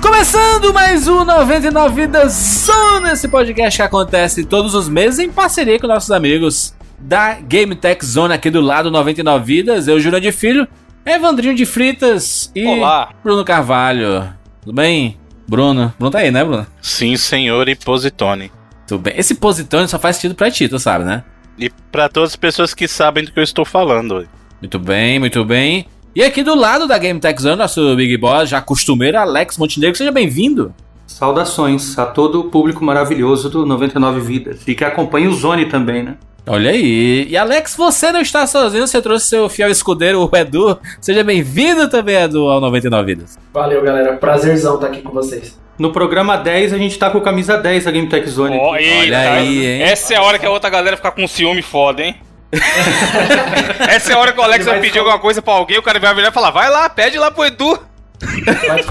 Começando mais um 99 Vidas Zona, esse podcast que acontece todos os meses em parceria com nossos amigos da Game Tech Zone aqui do lado 99 Vidas. Eu, Júlio de Filho, Evandrinho de Fritas e Olá. Bruno Carvalho. Tudo bem? Bruno. Bruno tá aí, né, Bruno? Sim, senhor e Positone. Tudo bem. Esse positone só faz sentido pra ti, tu sabe, né? E pra todas as pessoas que sabem do que eu estou falando. Muito bem, muito bem. E aqui do lado da Game Tech Zone, nosso Big Boss, já costumeiro, Alex Montenegro, seja bem-vindo. Saudações a todo o público maravilhoso do 99 Vidas. E que acompanha o Zone também, né? Olha aí. E Alex, você não está sozinho, você trouxe seu fiel escudeiro, o Edu. Seja bem-vindo também, Edu, ao 99 Vidas. Valeu, galera. Prazerzão estar aqui com vocês. No programa 10 a gente tá com a camisa 10 da Game Tech Zone. Eita, Olha aí, hein? Essa é a hora que a outra galera fica com ciúme foda, hein? Essa é a hora que o Alex vai vai pedir alguma coisa pra alguém, o cara vai virar e falar, vai lá, pede lá pro Edu.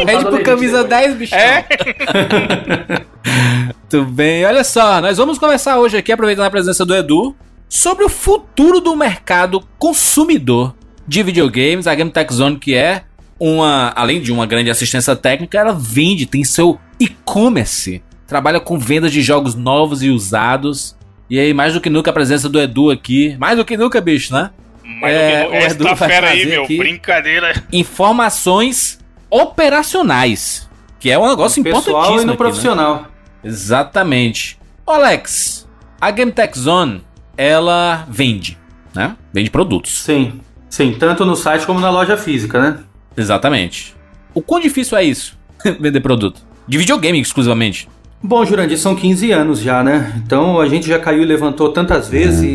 Pede pro camisa depois. 10, bichão. É? Muito bem, olha só, nós vamos conversar hoje aqui, aproveitando a presença do Edu, sobre o futuro do mercado consumidor de videogames. A Game Tech Zone, que é uma, além de uma grande assistência técnica, ela vende, tem seu e-commerce, trabalha com vendas de jogos novos e usados. E aí, mais do que nunca, a presença do Edu aqui, mais do que nunca, bicho, né? Mas É, o o Essa Edu tá fera aí, meu, brincadeira. Informações operacionais, que é um negócio No pessoal importantíssimo e no aqui, né? profissional. Exatamente. Ô, Alex, a Game Tech Zone, ela vende, né? Vende produtos. Sim. Sim, tanto no site como na loja física, né? Exatamente. O quão difícil é isso? Vender produto. De videogame exclusivamente. Bom, Jurandir, são 15 anos já, né? Então a gente já caiu e levantou tantas vezes e,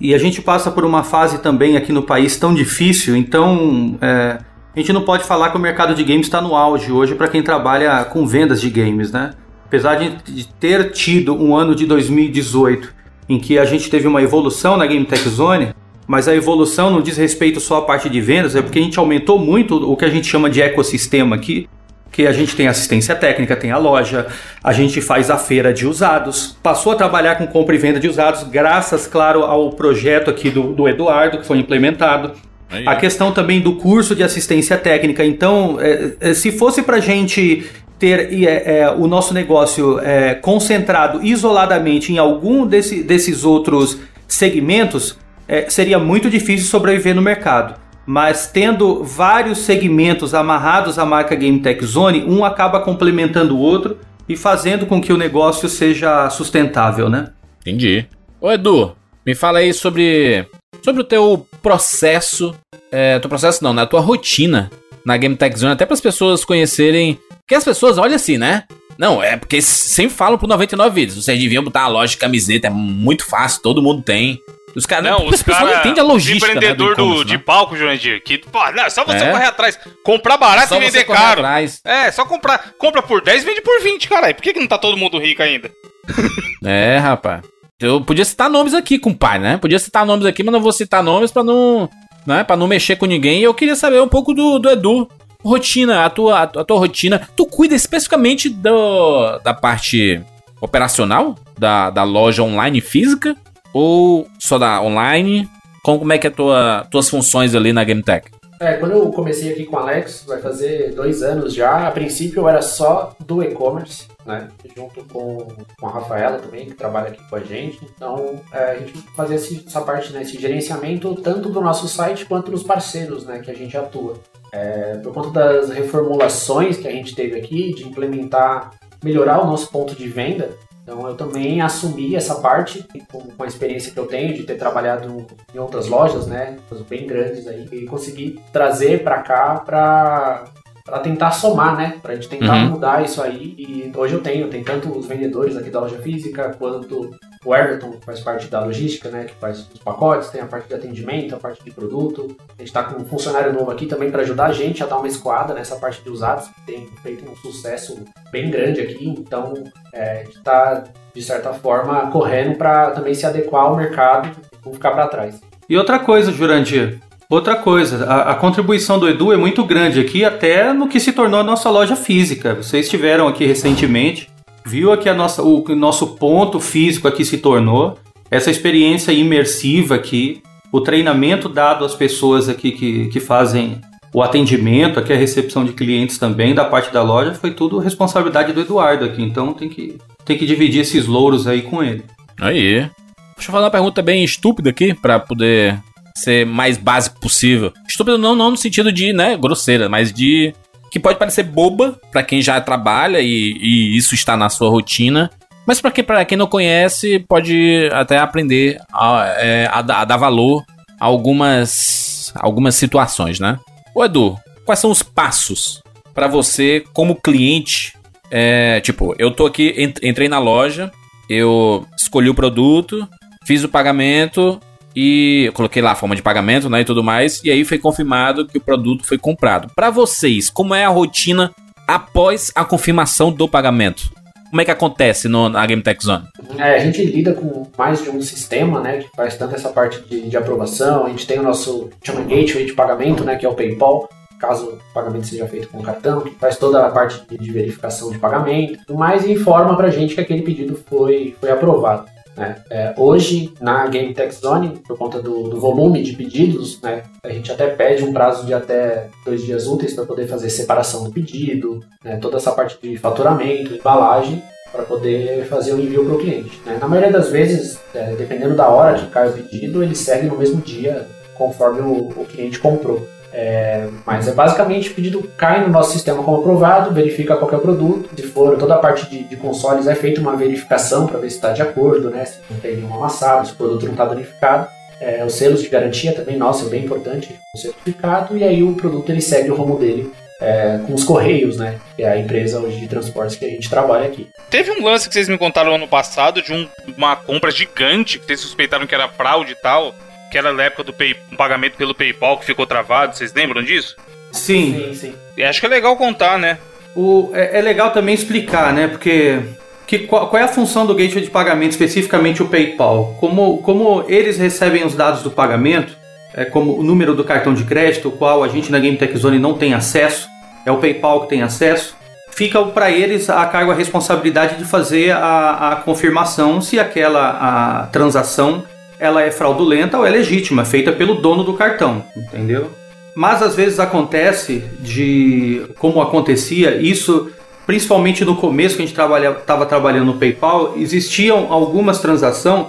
e, e a gente passa por uma fase também aqui no país tão difícil, então é, a gente não pode falar que o mercado de games está no auge hoje para quem trabalha com vendas de games, né? Apesar de, de ter tido um ano de 2018 em que a gente teve uma evolução na Game Tech Zone, mas a evolução não diz respeito só à parte de vendas, é porque a gente aumentou muito o que a gente chama de ecossistema aqui que a gente tem assistência técnica, tem a loja, a gente faz a feira de usados, passou a trabalhar com compra e venda de usados, graças, claro, ao projeto aqui do, do Eduardo, que foi implementado. Aí. A questão também do curso de assistência técnica. Então, é, é, se fosse para a gente ter é, é, o nosso negócio é, concentrado isoladamente em algum desse, desses outros segmentos, é, seria muito difícil sobreviver no mercado. Mas tendo vários segmentos amarrados à marca Game Tech Zone, um acaba complementando o outro e fazendo com que o negócio seja sustentável, né? Entendi. Ô, Edu, me fala aí sobre, sobre o teu processo. É, teu processo não, né? A tua rotina na Game Tech Zone, até para as pessoas conhecerem. Porque as pessoas olham assim, né? Não, é porque sempre falam pro 99 vídeos. Vocês deviam botar a loja de camiseta, é muito fácil, todo mundo tem. Os caras Não, os não caras. entendem a logística. né, empreendedor do, e-commerce, de né? palco, Jurandir, que, pô, não, é só você É. correr atrás. Comprar barato Só e vender caro. atrás. É, só comprar. Compra por 10, vende por 20, caralho. Por que, que não tá todo mundo rico ainda? É, rapaz. Eu podia citar nomes aqui, compadre, né? Podia citar nomes aqui, mas não vou citar nomes pra não, né, para não mexer com ninguém. E eu queria saber um pouco do, do Edu. Rotina, a tua, a tua rotina. Tu cuida especificamente do, da parte operacional da, da loja online física? Ou só da online? Como, como é que é tua, tuas funções ali na GameTech? É, quando eu comecei aqui com o Alex, vai fazer dois anos já. A princípio eu era só do e-commerce, né? Junto com, com a Rafaela também, que trabalha aqui com a gente. Então é, a gente fazia essa parte, né? Esse gerenciamento tanto do nosso site quanto dos parceiros, né? Que a gente atua. É, por conta das reformulações que a gente teve aqui, de implementar, melhorar o nosso ponto de venda, então eu também assumi essa parte com, a experiência que eu tenho de ter trabalhado em outras lojas, né, bem grandes aí, e consegui trazer para cá para para tentar somar, né, para a gente tentar Uhum. mudar isso aí. E hoje eu tenho, tem tanto os vendedores aqui da loja física quanto o Everton, faz parte da logística, né, que faz os pacotes, tem a parte de atendimento, a parte de produto. A gente está com um funcionário novo aqui também para ajudar a gente a dar uma esquadra nessa parte de usados, que tem feito um sucesso bem grande aqui. Então, é, a gente está, de certa forma, correndo para também se adequar ao mercado e não ficar para trás. E outra coisa, Jurandir. Outra coisa, a, a contribuição do Edu é muito grande aqui, até no que se tornou a nossa loja física. Vocês estiveram aqui recentemente, viu aqui a nossa, o, o nosso ponto físico aqui se tornou, essa experiência imersiva aqui, o treinamento dado às pessoas aqui que, que fazem o atendimento, aqui a recepção de clientes também da parte da loja foi tudo responsabilidade do Eduardo aqui. Então tem que, tem que dividir esses louros aí com ele. Aí. Deixa eu fazer uma pergunta bem estúpida aqui, para poder ser mais básico possível. Estúpido não, não no sentido de, né, grosseira, mas de que pode parecer boba para quem já trabalha e, e, isso está na sua rotina. Mas para quem, quem não conhece, pode até aprender a, é, a, a dar valor a algumas, algumas situações, né? Ô Edu, quais são os passos para você, como cliente? É, tipo, eu tô aqui, entrei na loja, eu escolhi o produto, fiz o pagamento, e eu coloquei lá a forma de pagamento, né, e tudo mais, e aí foi confirmado que o produto foi comprado. Para vocês, como é a rotina após a confirmação do pagamento? Como é que acontece no, na Game Tech Zone? É, a gente lida com mais de um sistema, né, que faz tanto essa parte de, de aprovação, a gente tem o nosso, chama gateway de pagamento, né, que é o PayPal, caso o pagamento seja feito com cartão, que faz toda a parte de, de verificação de pagamento, tudo mais, e informa pra gente que aquele pedido foi, foi aprovado. Né? É, hoje, na Game Tech Zone, por conta do, do, volume de pedidos, né, a gente até pede um prazo de até dois dias úteis para poder fazer separação do pedido, né, toda essa parte de faturamento, embalagem, para poder fazer o envio para o cliente. Né? Na maioria das vezes, é, dependendo da hora que cai o pedido, ele segue no mesmo dia, conforme o, o cliente comprou. É, mas é basicamente o pedido cai no nosso sistema como aprovado, verifica qualquer produto. Se for toda a parte de, de consoles, é feita uma verificação para ver se está de acordo, né? se não tem nenhum amassado, se o produto não está danificado. É, os selos de garantia também, nossa, é bem importante o certificado. E aí o produto ele segue o rumo dele é, com os Correios, né? Que é a empresa hoje de transportes que a gente trabalha aqui. Teve um lance que vocês me contaram ano passado de um, uma compra gigante que vocês suspeitaram que era fraude e tal que era na época do pay, um pagamento pelo PayPal que ficou travado, vocês lembram disso? Sim. Sim, sim. E acho que é legal contar, né? O, é, é legal também explicar, né? Porque que, qual, qual, é a função do gateway de pagamento, especificamente o PayPal? Como, como eles recebem os dados do pagamento, é, como o número do cartão de crédito, o qual a gente na Game Tech Zone não tem acesso, é o PayPal que tem acesso, fica para eles a cargo a responsabilidade de fazer a, a confirmação se aquela a transação ela é fraudulenta ou é legítima, feita pelo dono do cartão, entendeu? Mas às vezes acontece de, como acontecia, isso principalmente no começo que a gente estava trabalhando no PayPal, existiam algumas transações,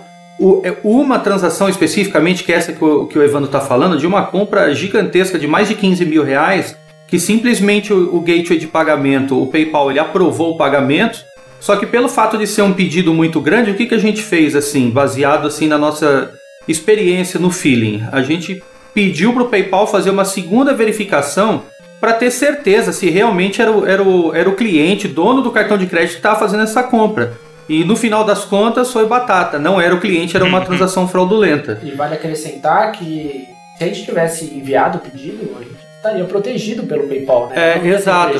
é, uma transação especificamente, que é essa que o, que o Evandro está falando, de uma compra gigantesca de mais de 15 mil reais, que simplesmente o, o gateway de pagamento, o PayPal, ele aprovou o pagamento, só que pelo fato de ser um pedido muito grande, o que, que a gente fez assim, baseado assim na nossa experiência no feeling? A gente pediu para o PayPal fazer uma segunda verificação para ter certeza se realmente era o, era, o, era o cliente, dono do cartão de crédito que estava fazendo essa compra. E no final das contas foi batata, não era o cliente, era uma uhum. transação fraudulenta. E vale acrescentar que se a gente tivesse enviado o pedido, a gente estaria protegido pelo PayPal, né? É, exato.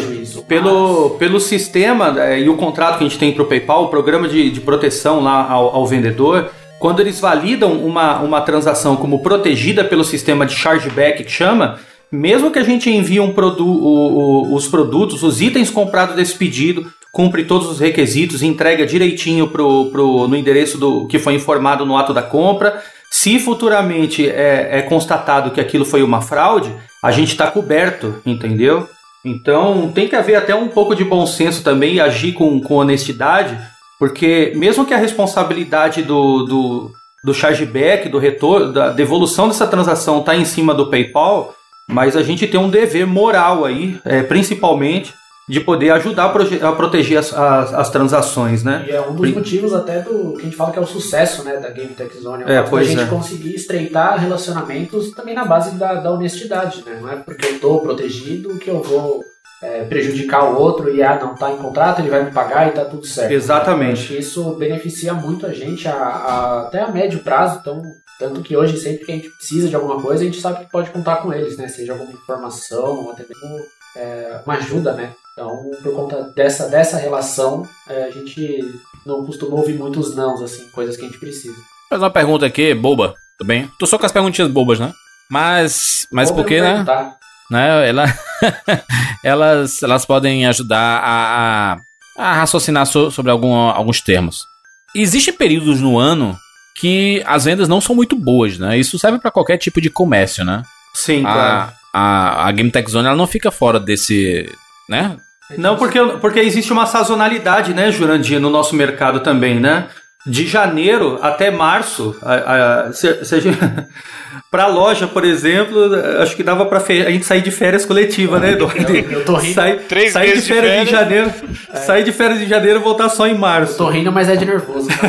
Pelo, mas... pelo sistema é, e o contrato que a gente tem para o PayPal, o programa de, de proteção lá ao, ao vendedor, quando eles validam uma, uma transação como protegida pelo sistema de chargeback que chama, mesmo que a gente envie um produ o, o, os produtos, os itens comprados desse pedido, cumpre todos os requisitos, entrega direitinho pro, pro, no endereço do que foi informado no ato da compra. Se futuramente é, é constatado que aquilo foi uma fraude, a gente está coberto, entendeu? Então tem que haver até um pouco de bom senso também e agir com, com honestidade, porque mesmo que a responsabilidade do, do, do chargeback, do retorno, da devolução dessa transação está em cima do PayPal, mas a gente tem um dever moral aí, é, principalmente, de poder ajudar a, proteger as, as, as, transações, né? E é um dos motivos até do que a gente fala que é o sucesso né, da Game Tech Zone. É, a gente é. conseguir estreitar relacionamentos também na base da, da honestidade, né? Não é porque eu estou protegido que eu vou é, prejudicar o outro e ah, não está em contrato, ele vai me pagar e está tudo certo. Exatamente. Né? isso beneficia muito a gente a, a, até a médio prazo, então tanto que hoje, sempre que a gente precisa de alguma coisa, a gente sabe que pode contar com eles, né? Seja alguma informação, ou até mesmo é, uma ajuda, né? Então, por conta dessa, dessa relação, é, a gente não costuma ouvir muitos nãos, assim, coisas que a gente precisa. Faz uma pergunta aqui, boba, tudo bem? Tô só com as perguntinhas bobas, né? Mas, mas por que, né? né? Ela, elas, elas podem ajudar a, a, a raciocinar so, sobre algum, alguns termos. Existem períodos no ano que as vendas não são muito boas, né? Isso serve para qualquer tipo de comércio, né? Sim, a, claro. a, a Game Tech Zone ela não fica fora desse, né? Não, porque, porque existe uma sazonalidade, né, Jurandir, no nosso mercado também, né? De janeiro até março, a, a, se, se a gente, pra loja, por exemplo, acho que dava pra fe- a gente sair de férias coletiva, né, Eduardo? Eu- eu tô rindo. Sair, Três sair de meses de férias em férias. janeiro, sair de férias em janeiro e voltar só em março. Tô rindo, mas é de nervoso.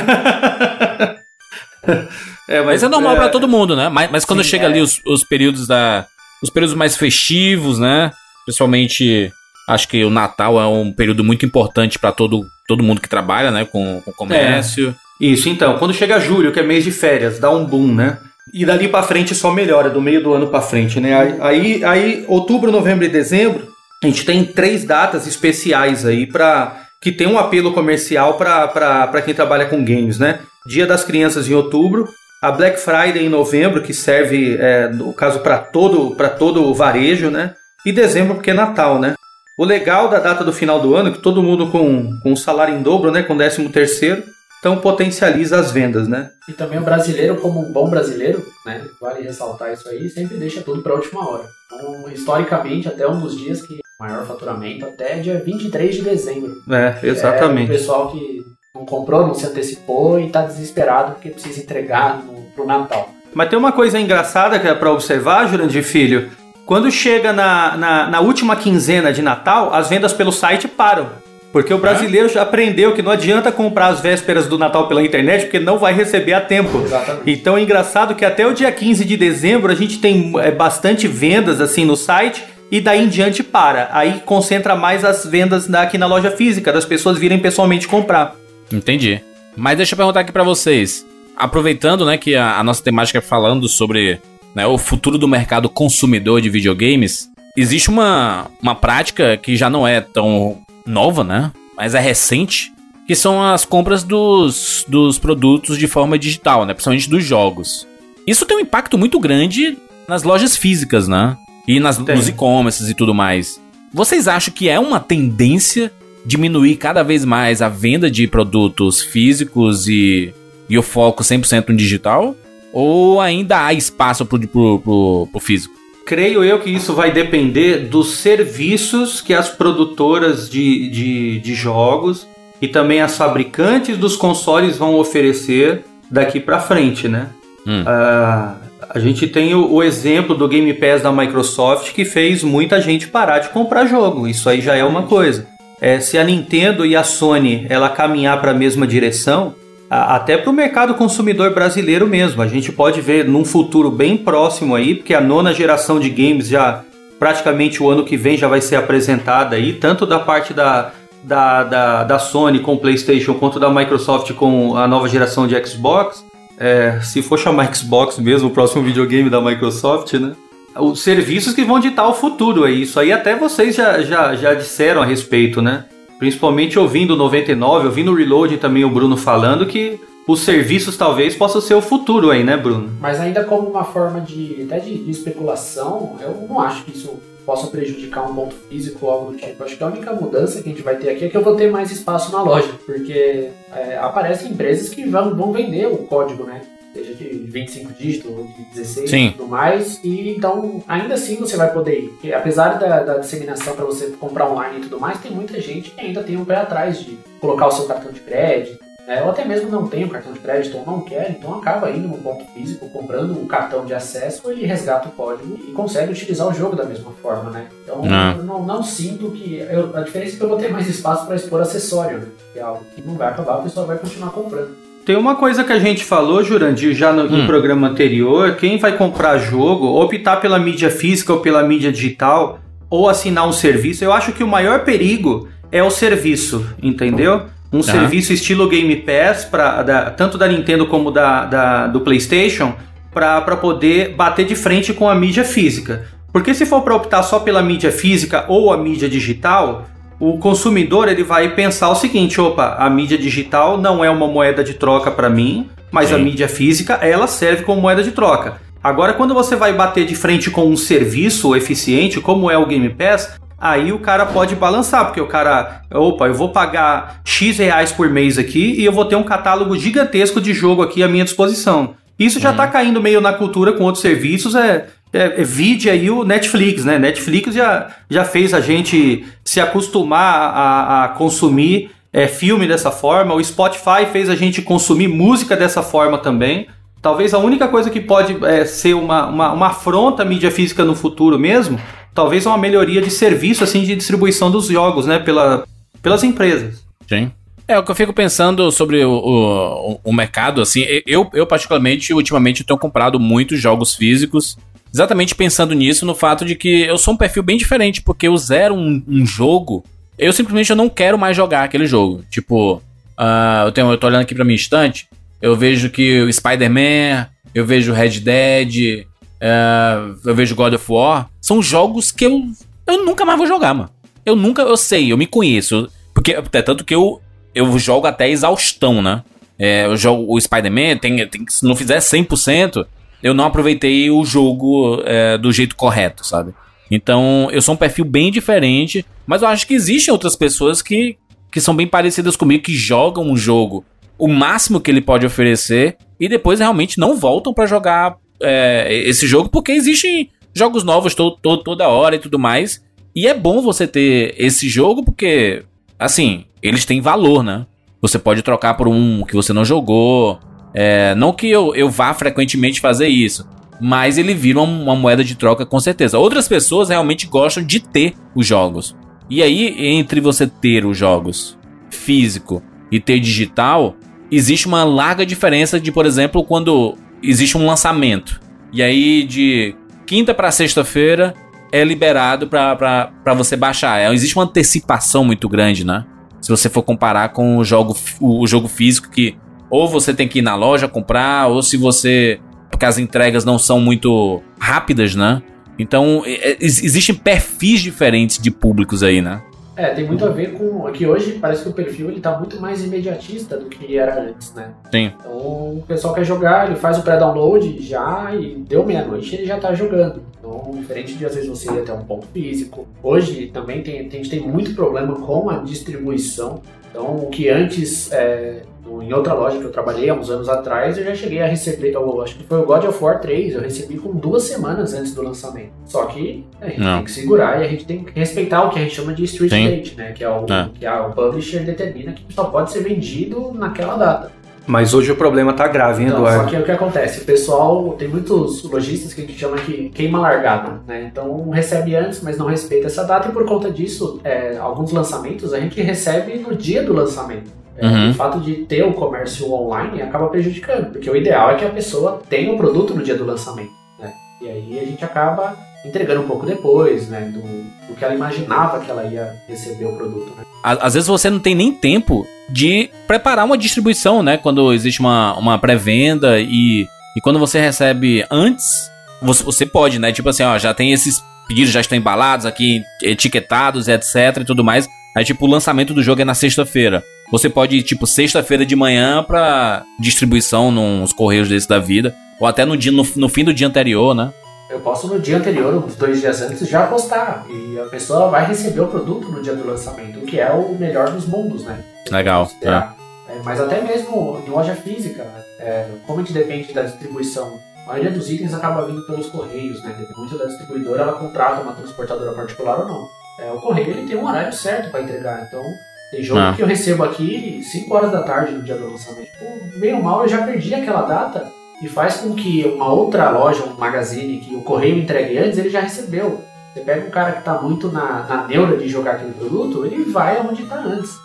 É, Mas é normal pra todo mundo, né? Mas, mas quando Sim, chega é. ali os, os períodos da. Os períodos mais festivos, né? Principalmente, acho que o Natal é um período muito importante pra todo, todo mundo que trabalha, né? Com, com comércio. Isso, então, quando chega julho, que é mês de férias, dá um boom, né? E dali pra frente só melhora, do meio do ano pra frente, né? Aí, aí, outubro, novembro e dezembro, a gente tem três datas especiais aí para que tem um apelo comercial para quem trabalha com games, né? Dia das Crianças em outubro, a Black Friday em novembro, que serve, é, no caso, para todo, todo o varejo, né? E dezembro, porque é Natal, né? O legal da data do final do ano é que todo mundo com, com salário em dobro, né? Com décimo terceiro, então potencializa as vendas, né? E também o brasileiro, como um bom brasileiro, né? Vale ressaltar isso aí, sempre deixa tudo pra última hora. Então, historicamente, até um dos dias que maior faturamento, até dia 23 de dezembro. É, É o exatamente. pessoal que não comprou, não se antecipou e tá desesperado porque precisa entregar no, pro Natal. Mas tem uma coisa engraçada que é para observar, Jurandir Filho. Quando chega na, na, na última quinzena de Natal, as vendas pelo site param. Porque o brasileiro já aprendeu que não adianta comprar as vésperas do Natal pela internet, porque não vai receber a tempo. Exatamente. Então é engraçado que até o dia 15 de dezembro a gente tem é, bastante vendas assim no site e daí em diante para. Aí concentra mais as vendas aqui na loja física, das pessoas virem pessoalmente comprar. Entendi. Mas deixa eu perguntar aqui pra vocês. Aproveitando, né, que a, a nossa temática é falando sobre né, o futuro do mercado consumidor de videogames, existe uma, uma prática que já não é tão nova, né? Mas é recente, que são as compras dos, dos produtos de forma digital, né? Principalmente dos jogos. Isso tem um impacto muito grande nas lojas físicas, né? E nas, Tem. nos e-commerces e tudo mais. Vocês acham que é uma tendência diminuir cada vez mais a venda de produtos físicos e, e o foco 100% no digital? Ou ainda há espaço pro, pro, pro, pro físico? Creio eu que isso vai depender dos serviços que as produtoras de, de, de jogos e também as fabricantes dos consoles vão oferecer daqui para frente, né? Hum. Ah, a gente tem o, o exemplo do Game Pass da Microsoft que fez muita gente parar de comprar jogo. Isso aí já é uma coisa. É, se a Nintendo e a Sony ela caminhar para a mesma direção, até para o mercado consumidor brasileiro mesmo, a gente pode ver num futuro bem próximo aí, porque a nona geração de games já praticamente o ano que vem já vai ser apresentada aí, tanto da parte da, da, da, da Sony com o PlayStation quanto da Microsoft com a nova geração de Xbox. É, se for chamar Xbox mesmo, o próximo videogame da Microsoft, né? Os serviços que vão ditar o futuro aí. Isso aí até vocês já, já, já disseram a respeito, né? Principalmente ouvindo o 99, ouvindo o Reload também o Bruno falando que os serviços talvez possam ser o futuro aí, né, Bruno? Mas ainda como uma forma de até de, especulação, eu não acho que isso possa prejudicar um ponto físico ou algo do tipo. Acho que a única mudança que a gente vai ter aqui é que eu vou ter mais espaço na loja, porque é, aparecem empresas que vão, vão vender o código, né? Seja de 25 dígitos ou de 16 Sim. e tudo mais. E então, ainda assim você vai poder ir. Porque apesar da, da disseminação para você comprar online e tudo mais, tem muita gente que ainda tem um pé atrás de colocar o seu cartão de crédito né? ou até mesmo não tem o cartão de crédito ou não quer, então acaba indo no ponto físico, comprando um cartão de acesso, ele resgata o código e consegue utilizar o jogo da mesma forma, né? Então Ah. eu não, não sinto que. eu- a diferença é que eu vou ter mais espaço para expor acessório, né? Que é algo que não vai acabar, o pessoal vai continuar comprando. Tem uma coisa que a gente falou, Jurandir, já no, Hum. programa anterior: quem vai comprar jogo, optar pela mídia física ou pela mídia digital, ou assinar um serviço, eu acho que o maior perigo é o serviço, entendeu? Um serviço estilo Game Pass, pra, da- tanto da Nintendo como da, da- do PlayStation, para poder bater de frente com a mídia física. Porque se for para optar só pela mídia física ou a mídia digital, o consumidor ele vai pensar o seguinte: opa, a mídia digital não é uma moeda de troca para mim, mas a Sim. mídia física ela serve como moeda de troca. Agora, quando você vai bater de frente com um serviço eficiente, como é o Game Pass, aí o cara pode balançar, porque o cara, opa, eu vou pagar X reais por mês aqui e eu vou ter um catálogo gigantesco de jogo aqui à minha disposição. Isso já tá caindo meio na cultura com outros serviços, é, é, é, vide aí o Netflix, né? Netflix já, já fez a gente se acostumar a, a consumir é, filme dessa forma, o Spotify fez a gente consumir música dessa forma também. Talvez a única coisa que pode é, ser uma, uma, uma afronta à mídia física no futuro mesmo, talvez uma melhoria de serviço assim de distribuição dos jogos, né? Pela, pelas empresas. Sim. É, o que eu fico pensando sobre o, o, o mercado, assim, eu, eu particularmente, ultimamente, tenho comprado muitos jogos físicos, exatamente pensando nisso, no fato de que eu sou um perfil bem diferente, porque eu zero um, um jogo, eu simplesmente eu não quero mais jogar aquele jogo. Tipo, uh, eu, tenho, eu tô olhando aqui pra minha estante, eu vejo que o Spider-Man, eu vejo Red Dead, uh, eu vejo God of War, são jogos que eu, eu nunca mais vou jogar, mano. Eu nunca, eu sei, eu me conheço. Porque, é tanto que eu, eu jogo até exaustão, né? É, eu jogo o Spider-Man, tem, tem, se não fizer 100%, eu não aproveitei o jogo é, do jeito correto, sabe? Então, eu sou um perfil bem diferente, mas eu acho que existem outras pessoas que, que são bem parecidas comigo, que jogam um jogo o máximo que ele pode oferecer e depois realmente não voltam para jogar é, esse jogo, porque existem jogos novos to, to, toda hora e tudo mais. E é bom você ter esse jogo, porque, assim, eles têm valor, né? Você pode trocar por um que você não jogou. É, não que eu, eu vá frequentemente fazer isso, mas ele vira uma, uma moeda de troca com certeza. Outras pessoas realmente gostam de ter os jogos. E aí, entre você ter os jogos físico e ter digital, existe uma larga diferença de, por exemplo, quando existe um lançamento. E aí, de quinta para sexta-feira, é liberado para você baixar. É, existe uma antecipação muito grande, né? Se você for comparar com o jogo, o jogo físico, que ou você tem que ir na loja comprar, ou se você. Porque as entregas não são muito rápidas, né? Então, existem perfis diferentes de públicos aí, né? É, tem muito a ver com. Aqui hoje parece que o perfil ele tá muito mais imediatista do que era antes, né? Sim. Então o pessoal quer jogar, ele faz o pré-download já e deu meia-noite ele já tá jogando. Então, diferente de às vezes você ir até um ponto físico. Hoje também tem, a gente tem muito problema com a distribuição. Então, o que antes é, em outra loja que eu trabalhei há uns anos atrás, eu já cheguei a receber, eu acho que foi o God of War 3, eu recebi com duas semanas antes do lançamento. Só que a gente Não. tem que segurar e a gente tem que respeitar o que a gente chama de street Sim. date, né? Que é, o, é. que é o publisher determina que só pode ser vendido naquela data. Mas hoje o problema tá grave, hein, Eduardo? Só que o que acontece? O pessoal, tem muitos lojistas que a gente chama que queima largada, né? Então recebe antes, mas não respeita essa data e por conta disso, é, alguns lançamentos a gente recebe no dia do lançamento. É, uhum. O fato de ter o comércio online acaba prejudicando, porque o ideal é que a pessoa tenha o produto no dia do lançamento, né? E aí a gente acaba entregando um pouco depois, né? Do, do que ela imaginava que ela ia receber o produto, né? Às vezes você não tem nem tempo de preparar uma distribuição, né? Quando existe uma, uma pré-venda e, e quando você recebe antes, você, você pode, né? Tipo assim, ó, já tem esses pedidos, já estão embalados aqui, etiquetados, etc e tudo mais. Aí, tipo, o lançamento do jogo é na sexta-feira. Você pode ir, tipo, sexta-feira de manhã pra distribuição nos correios desse da vida. Ou até no, dia, no, no fim do dia anterior, né? Eu posso no dia anterior, uns dois dias antes, já postar. E a pessoa vai receber o produto no dia do lançamento, o que é o melhor dos mundos, né? Legal. É. É, mas até mesmo em loja física, né? é, como a gente depende da distribuição, a maioria dos itens acaba vindo pelos correios, né? Depende muito da distribuidora, ela contrata uma transportadora particular ou não. É, o correio ele tem um horário certo para entregar, então tem jogo ah. que eu recebo aqui 5 horas da tarde no dia do lançamento. Tipo, ou mal eu já perdi aquela data e faz com que uma outra loja, um magazine, que o correio entregue antes, ele já recebeu. Você pega um cara que está muito na, na neura de jogar aquele produto, ele vai aonde está antes.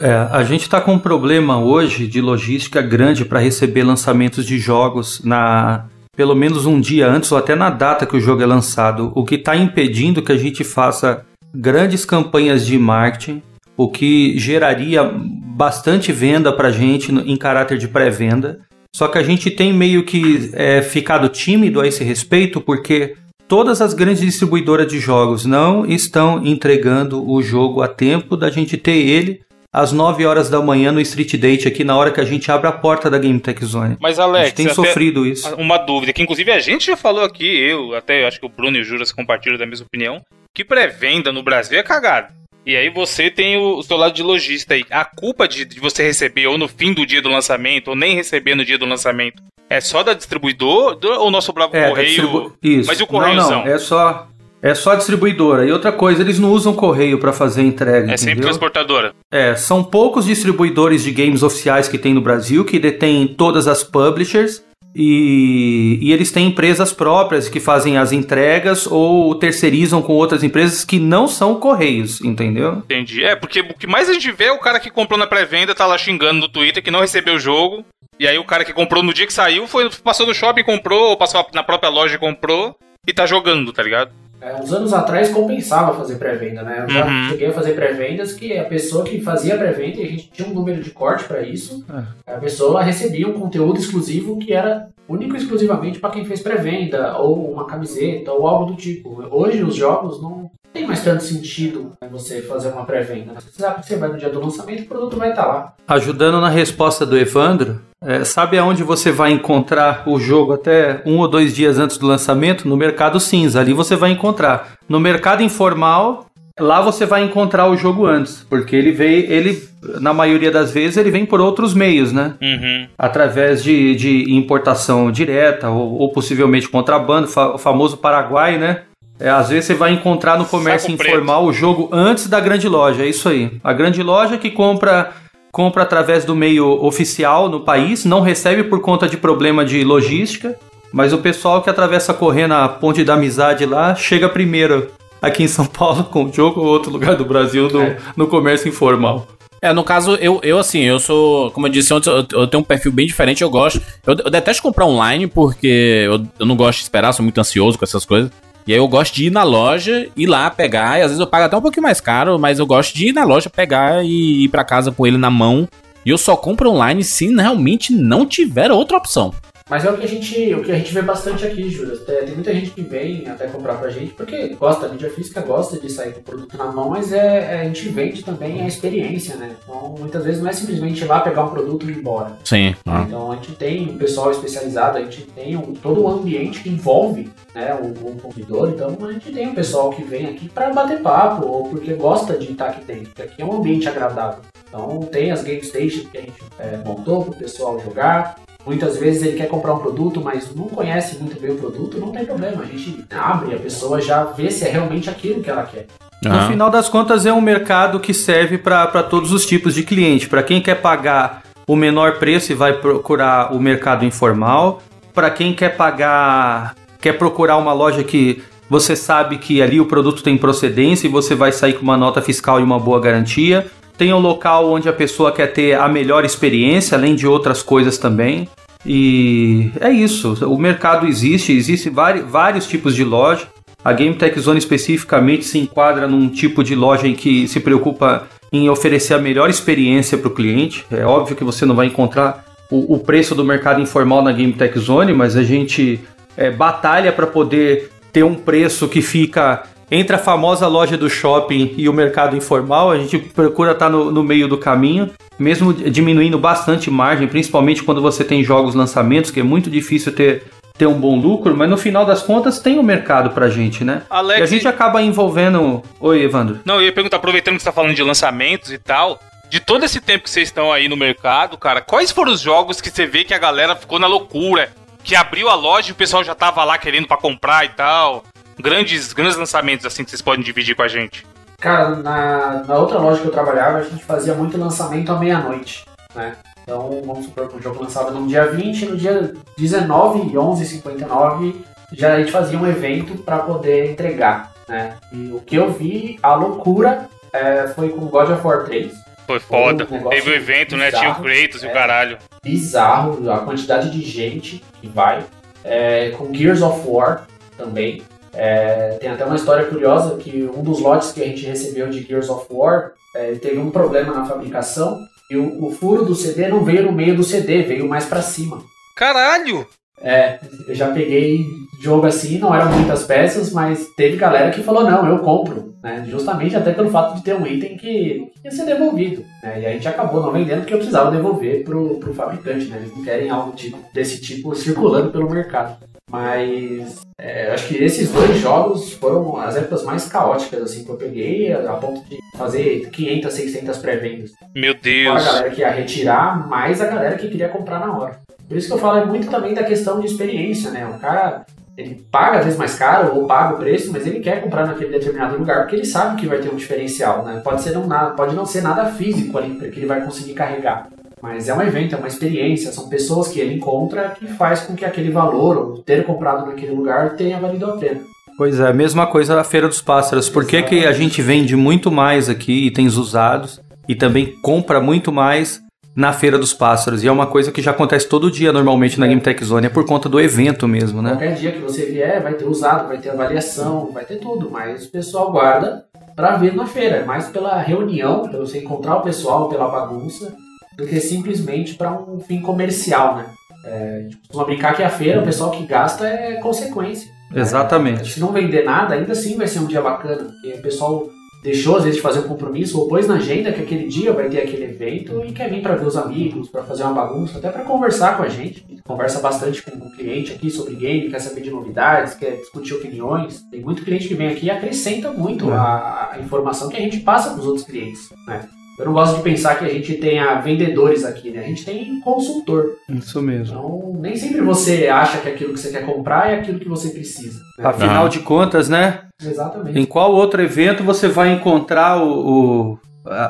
É, a gente está com um problema hoje de logística grande para receber lançamentos de jogos na pelo menos um dia antes ou até na data que o jogo é lançado, o que está impedindo que a gente faça grandes campanhas de marketing, o que geraria bastante venda para a gente em caráter de pré-venda. Só que a gente tem meio que é, ficado tímido a esse respeito, porque todas as grandes distribuidoras de jogos não estão entregando o jogo a tempo da gente ter ele às 9 horas da manhã no Street Date aqui na hora que a gente abre a porta da Game Tech Zone. Mas Alex, a gente tem sofrido isso. Uma dúvida que inclusive a gente já falou aqui, eu até acho que o Bruno e o Juras compartilham da mesma opinião, que pré-venda no Brasil é cagado. E aí você tem o, o seu lado de lojista aí. A culpa de, de, você receber ou no fim do dia do lançamento, ou nem receber no dia do lançamento, É só da distribuidor do- ou nós sobrava o É, correio? distribu- Isso. Mas e o Não, correiozão? não, é só é só distribuidora. E outra coisa, eles não usam correio para fazer entrega, É sempre transportadora. É, são poucos distribuidores de games oficiais que tem no Brasil, que detêm todas as publishers. E, e eles têm empresas próprias que fazem as entregas ou terceirizam com outras empresas que não são correios, entendeu? Entendi. É, porque o que mais a gente vê é o cara que comprou na pré-venda, tá lá xingando no Twitter que não recebeu o jogo. E aí o cara que comprou no dia que saiu, foi, passou no shopping, comprou, ou passou na própria loja e comprou, e tá jogando, tá ligado? É, uns anos atrás compensava fazer pré-venda, né? Eu já Uhum. cheguei a fazer pré-vendas que a pessoa que fazia pré-venda, e a gente tinha um número de corte para isso, a pessoa recebia um conteúdo exclusivo que era único e exclusivamente para quem fez pré-venda, ou uma camiseta, ou algo do tipo. Hoje os jogos não tem mais tanto sentido né, você fazer uma pré-venda. né? Você sabe que você vai no dia do lançamento o produto vai estar lá. Ajudando na resposta do Evandro, é, sabe aonde você vai encontrar o jogo até um ou dois dias antes do lançamento? No mercado cinza. Ali você vai encontrar. No mercado informal, lá você vai encontrar o jogo antes, porque ele veio, ele na maioria das vezes ele vem por outros meios, né? Uhum. Através de, de importação direta ou, ou possivelmente contrabando, fa- o famoso Paraguai, né? É, às vezes você vai encontrar no comércio Saco preto. informal o jogo antes da grande loja, é isso aí. A grande loja que compra compra através do meio oficial no país, não recebe por conta de problema de logística, mas o pessoal que atravessa correndo a ponte da amizade lá chega primeiro aqui em São Paulo com o jogo ou outro lugar do Brasil do- É. no comércio informal. É, no caso, eu, eu assim, eu sou, como eu disse antes, eu, eu tenho um perfil bem diferente, eu gosto. Eu, eu detesto comprar online porque eu, eu não gosto de esperar, sou muito ansioso com essas coisas. E aí eu gosto de ir na loja, ir lá pegar, e às vezes eu pago até um pouquinho mais caro, mas eu gosto de ir na loja pegar e ir pra casa com ele na mão. E eu só compro online se realmente não tiver outra opção. Mas é o que a gente, o que a gente vê bastante aqui, Júlio. Tem, tem muita gente que vem até comprar pra gente porque gosta, a mídia física gosta de sair com o produto na mão, mas é, é- a gente vende também a experiência, né? Então muitas vezes não é simplesmente ir lá pegar um produto e ir embora. Sim. Então a gente tem um pessoal especializado, a gente tem um- todo o ambiente que envolve né, o, o consumidor, então a gente tem um pessoal que vem aqui para bater papo ou porque gosta de estar aqui dentro, porque aqui é um ambiente agradável. Então tem as game stations que a gente é, montou para o pessoal jogar. Muitas vezes ele quer comprar um produto, mas não conhece muito bem o produto, não tem problema. A gente abre, a pessoa já vê se é realmente aquilo que ela quer. No final das contas, é um mercado que serve para todos os tipos de cliente. Para quem quer pagar o menor preço e vai procurar o mercado informal. Para quem quer pagar, quer procurar uma loja que você sabe que ali o produto tem procedência e você vai sair com uma nota fiscal e uma boa garantia. Tem um local onde a pessoa quer ter a melhor experiência, além de outras coisas também. E é isso. O mercado existe, existem vari- vários tipos de loja. A Game Tech Zone especificamente se enquadra num tipo de loja em que se preocupa em oferecer a melhor experiência para o cliente. É óbvio que você não vai encontrar o, o preço do mercado informal na Game Tech Zone, mas a gente é, batalha para poder ter um preço que fica entre a famosa loja do shopping e o mercado informal. A gente procura estar no, no meio do caminho, mesmo diminuindo bastante margem, principalmente quando você tem jogos lançamentos, que é muito difícil ter ter um bom lucro, mas no final das contas tem o um mercado pra gente, né? Alex, E a gente acaba envolvendo. Oi, Evandro. Não, eu ia perguntar, aproveitando que você tá falando de lançamentos e tal, de todo esse tempo que vocês estão aí no mercado, cara, quais foram os jogos que você vê que a galera ficou na loucura? Que abriu a loja e o pessoal já tava lá querendo pra comprar e tal? Grandes, grandes lançamentos assim que vocês podem dividir com a gente. Cara, na, na outra loja que eu trabalhava, a gente fazia muito lançamento à meia-noite, né? Então, vamos supor que o jogo lançava no dia 20, no dia 19, 11, 59, já a gente fazia um evento para poder entregar, né? E o que eu vi, a loucura, é, foi com God of War 3. Foi foda. um negócio Teve o evento, né? Tinha o bizarro. Kratos e o É. caralho. Bizarro a quantidade de gente que vai. É, com Gears of War também. É, tem até uma história curiosa que um dos lotes que a gente recebeu de Gears of War é, teve um problema na fabricação e o, o furo do CD não veio no meio do CD, veio mais pra cima. Caralho! É, eu já peguei jogo assim, não eram muitas peças, mas teve galera que falou, não, eu compro, né? Justamente até pelo fato de ter um item que ia ser devolvido, né? E a gente acabou não vendendo porque eu precisava devolver pro, pro fabricante, né? Eles não querem algo tipo, desse tipo circulando pelo mercado. Mas é, acho que esses dois jogos foram as épocas mais caóticas assim que eu peguei, a ponto de fazer 500, 600 pré-vendas. Meu a Deus. galera que ia retirar, mais a galera que queria comprar na hora. Por isso que eu falo é muito também da questão de experiência, né? O cara, ele paga às vezes mais caro ou paga o preço, mas ele quer comprar naquele determinado lugar porque ele sabe que vai ter um diferencial, né? Pode ser não pode não ser nada físico ali que ele vai conseguir carregar. Mas é um evento, é uma experiência, são pessoas que ele encontra que faz com que aquele valor, ou ter comprado naquele lugar, tenha valido a pena. Pois é, mesma coisa a Feira dos Pássaros. Por que, que a gente vende muito mais aqui, itens usados, e também compra muito mais na Feira dos Pássaros? E é uma coisa que já acontece todo dia normalmente na Game Tech Zone, é por conta do evento mesmo, né? Qualquer dia que você vier, vai ter usado, vai ter avaliação, vai ter tudo, mas o pessoal guarda para ver na feira, é mais pela reunião, para você encontrar o pessoal, pela bagunça, do que simplesmente para um fim comercial, né? É, a gente costuma brincar que a feira, o pessoal que gasta é consequência. Exatamente. Se não vender nada, ainda assim vai ser um dia bacana, porque o pessoal deixou às vezes de fazer um compromisso ou pôs na agenda que aquele dia vai ter aquele evento e quer vir para ver os amigos, para fazer uma bagunça, até para conversar com a gente. A gente conversa bastante com o cliente aqui sobre game, quer saber de novidades, quer discutir opiniões. Tem muito cliente que vem aqui e acrescenta muito É. a, a informação que a gente passa para os outros clientes, né? Eu não gosto de pensar que a gente tenha vendedores aqui, né? A gente tem consultor. Isso mesmo. Então, nem sempre você acha que aquilo que você quer comprar é aquilo que você precisa. né? Afinal Aham. de contas, né? Exatamente. Em qual outro evento você vai encontrar o, o-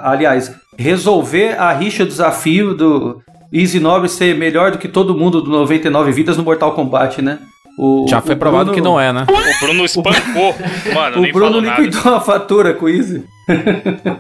aliás, resolver a rixa desafio do Easy Nobre ser melhor do que todo mundo do 99 vidas no Mortal Kombat, né? O, Já foi o provado Bruno- que não é, né? O Bruno espancou. Mano, O nem Bruno falou nada. liquidou a fatura com o Easy.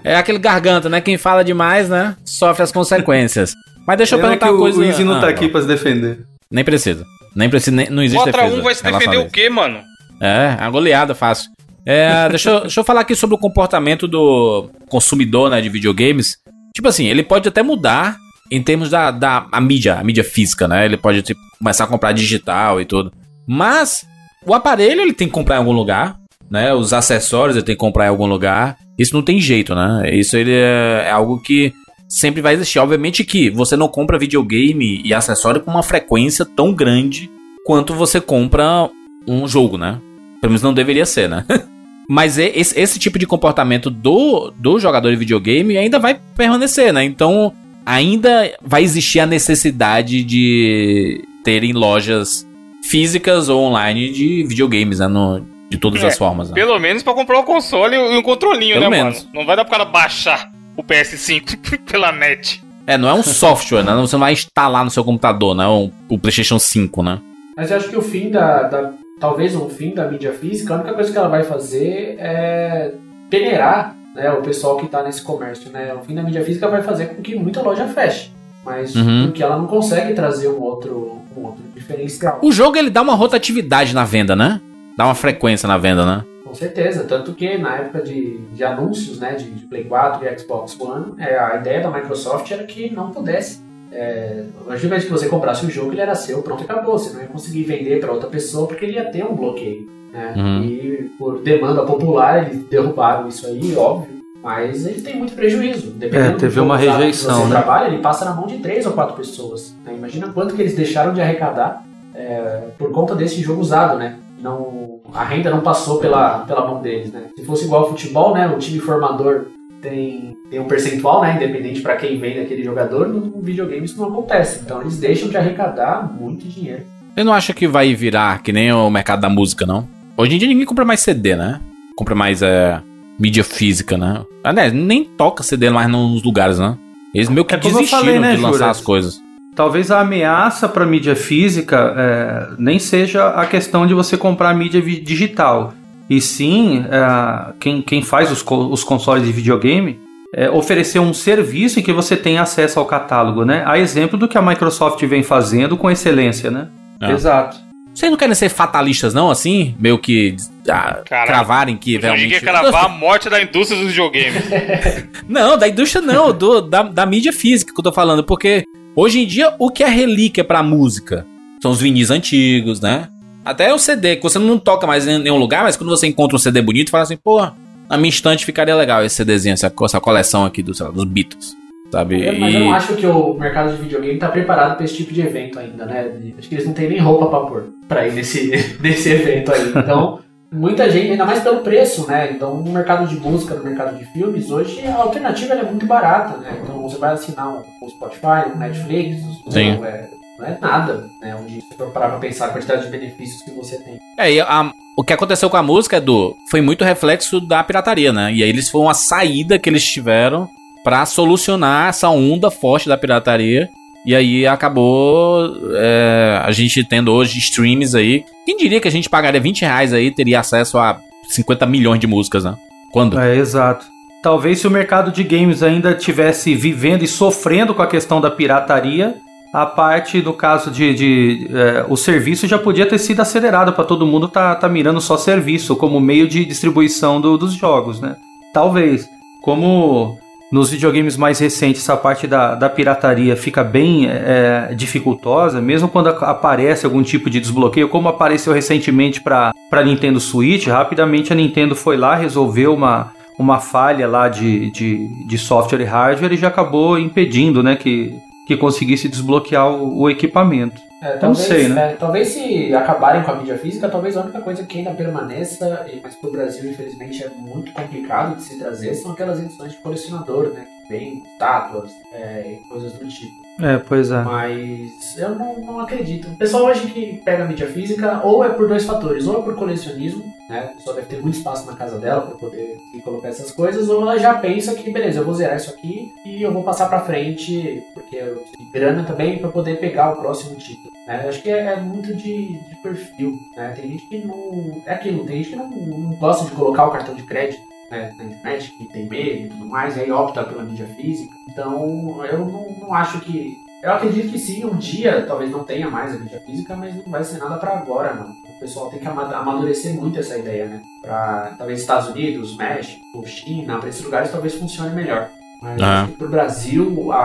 É aquele garganta, né? Quem fala demais, né? Sofre as consequências. Mas deixa eu Pena perguntar que uma o, coisa. o Easy não Ah, tá aqui pra se defender. Nem precisa. Nem precisa, nem, não existe Contra defesa. um vai se defender o quê, mano? É, a goleada fácil. É, deixa, eu, deixa eu falar aqui sobre o comportamento do consumidor né, de videogames. Tipo assim, ele pode até mudar em termos da, da a mídia, a mídia física, né? Ele pode tipo, começar a comprar digital e tudo. Mas o aparelho ele tem que comprar em algum lugar, né? Os acessórios ele tem que comprar em algum lugar. Isso não tem jeito, né? Isso ele é, é algo que sempre vai existir. Obviamente que você não compra videogame e acessório com uma frequência tão grande quanto você compra um jogo, né? Pelo menos não deveria ser, né? Mas e- esse, esse tipo de comportamento do, do jogador de videogame ainda vai permanecer, né? Então ainda vai existir a necessidade de terem lojas físicas ou online de videogames, né? No- de todas É, as formas. Né? Pelo menos pra comprar o console e um controlinho, Pelo né, menos. mano? Não vai dar pro cara baixar o PS5 pela net. É, não é um software, né? Você não vai instalar no seu computador, né? O, o PlayStation 5, né? Mas eu acho que o fim da, da- Talvez o fim da mídia física, a única coisa que ela vai fazer é peneirar né, o pessoal que está nesse comércio. Né? O fim da mídia física vai fazer com que muita loja feche. Mas Uhum. porque ela não consegue trazer um outro, um outro diferencial. O jogo ele dá uma rotatividade na venda, né? Dá uma frequência na venda, né? Com certeza, tanto que na época de, de anúncios né, de, de Play 4 e Xbox One, é, a ideia da Microsoft era que não pudesse. É, a partir do momento que você comprasse o jogo, ele era seu, pronto, acabou. Você não ia conseguir vender para outra pessoa porque ele ia ter um bloqueio. Né? Uhum. E por demanda popular, eles derrubaram isso aí, óbvio. Mas ele tem muito prejuízo. Dependendo É, do teve uma usado rejeição, você né? trabalha, ele passa na mão de três ou quatro pessoas. né? Imagina quanto que eles deixaram de arrecadar é, por conta desse jogo usado, né? Não, a renda não passou pela, pela mão deles, né? Se fosse igual ao futebol, né? O time formador tem, tem um percentual, né? Independente para quem vende aquele jogador, no videogame isso não acontece. Então eles deixam de arrecadar muito dinheiro. Eu não acho que vai virar que nem o mercado da música, não. Hoje em dia ninguém compra mais CD, né? Compra mais é, mídia física, né? Aliás, nem toca CD mais nos lugares, né? Eles meio que É desistiram falei, né, de lançar as coisas. Talvez a ameaça para mídia física é, nem seja a questão de você comprar mídia digital. E sim, é, quem, quem faz os, os consoles de videogame é oferecer um serviço em que você tem acesso ao catálogo, né? A exemplo do que a Microsoft vem fazendo com excelência, né? Ah. Exato. Vocês não querem ser fatalistas, não, assim? Meio que ah, Caralho. cravarem que Eu achei realmente. que ia cravar a morte da indústria dos videogames. Não, da indústria não, do, da, da mídia física que eu tô falando, porque hoje em dia o que é relíquia pra música? São os vinis antigos, né? Até o CD, que você não toca mais em nenhum lugar, mas quando você encontra um CD bonito, fala assim, pô, na minha estante ficaria legal esse CDzinho, essa, essa coleção aqui do, sei lá, dos Beatles, sabe? É, Mas eu E- não acho que o mercado de videogame tá preparado para esse tipo de evento ainda, né? Acho que eles não têm nem roupa pra pôr pra ir nesse, nesse evento aí. Então, muita gente, ainda mais pelo preço, né? Então, no mercado de música, no mercado de filmes, hoje a alternativa é muito barata, né? Então, você vai assinar um, um Spotify, um Netflix, Sim. um, é, não é nada, né? Onde se for parar pra pensar a quantidade de benefícios que você tem. É, e a- o que aconteceu com a música, Edu, foi muito reflexo da pirataria, né? E aí eles foi uma saída que eles tiveram pra solucionar essa onda forte da pirataria. E aí acabou é, a gente tendo hoje streams aí. Quem diria que a gente pagaria 20 reais aí teria acesso a 50 milhões de músicas, né? Quando? É, exato. Talvez se o mercado de games ainda tivesse vivendo e sofrendo com a questão da pirataria, a parte, no caso de. de é, o serviço já podia ter sido acelerado para todo mundo tá, tá mirando só serviço como meio de distribuição do- dos jogos, né? Talvez. Como nos videogames mais recentes essa parte da, da pirataria fica bem é, dificultosa, mesmo quando a- aparece algum tipo de desbloqueio, como apareceu recentemente para Nintendo Switch, rapidamente a Nintendo foi lá, resolveu uma, uma falha lá de, de, de software e hardware e já acabou impedindo né, que, que conseguisse desbloquear o, o equipamento. É, Não talvez, sei, né? é, talvez se acabarem com a mídia física, talvez a única coisa que ainda permaneça, e- mas pro Brasil, infelizmente, é muito complicado de se trazer, são aquelas edições de colecionador, né? Vem estátuas é, e coisas do tipo. É, pois é. Mas eu não, não acredito. O pessoal hoje que pega a mídia física, ou é por dois fatores, ou é por colecionismo, né? A pessoa deve ter muito espaço na casa dela para poder colocar essas coisas, ou ela já pensa que, beleza, eu vou zerar isso aqui e eu vou passar pra frente, porque eu de grana também para poder pegar o próximo título. Né? Acho que é, é muito de, de perfil. Né? Tem gente que não. É aquilo, tem gente que não, não gosta de colocar o cartão de crédito né, na internet, que tem medo e tudo mais, e aí opta pela mídia física. Então, eu não, não acho que. Eu acredito que sim, um dia talvez não tenha mais a mídia física, mas não vai ser nada pra agora, não. O pessoal tem que ama- amadurecer muito essa ideia, né? Pra talvez Estados Unidos, México, China, pra esses lugares talvez funcione melhor. Mas Ah. que pro Brasil, a,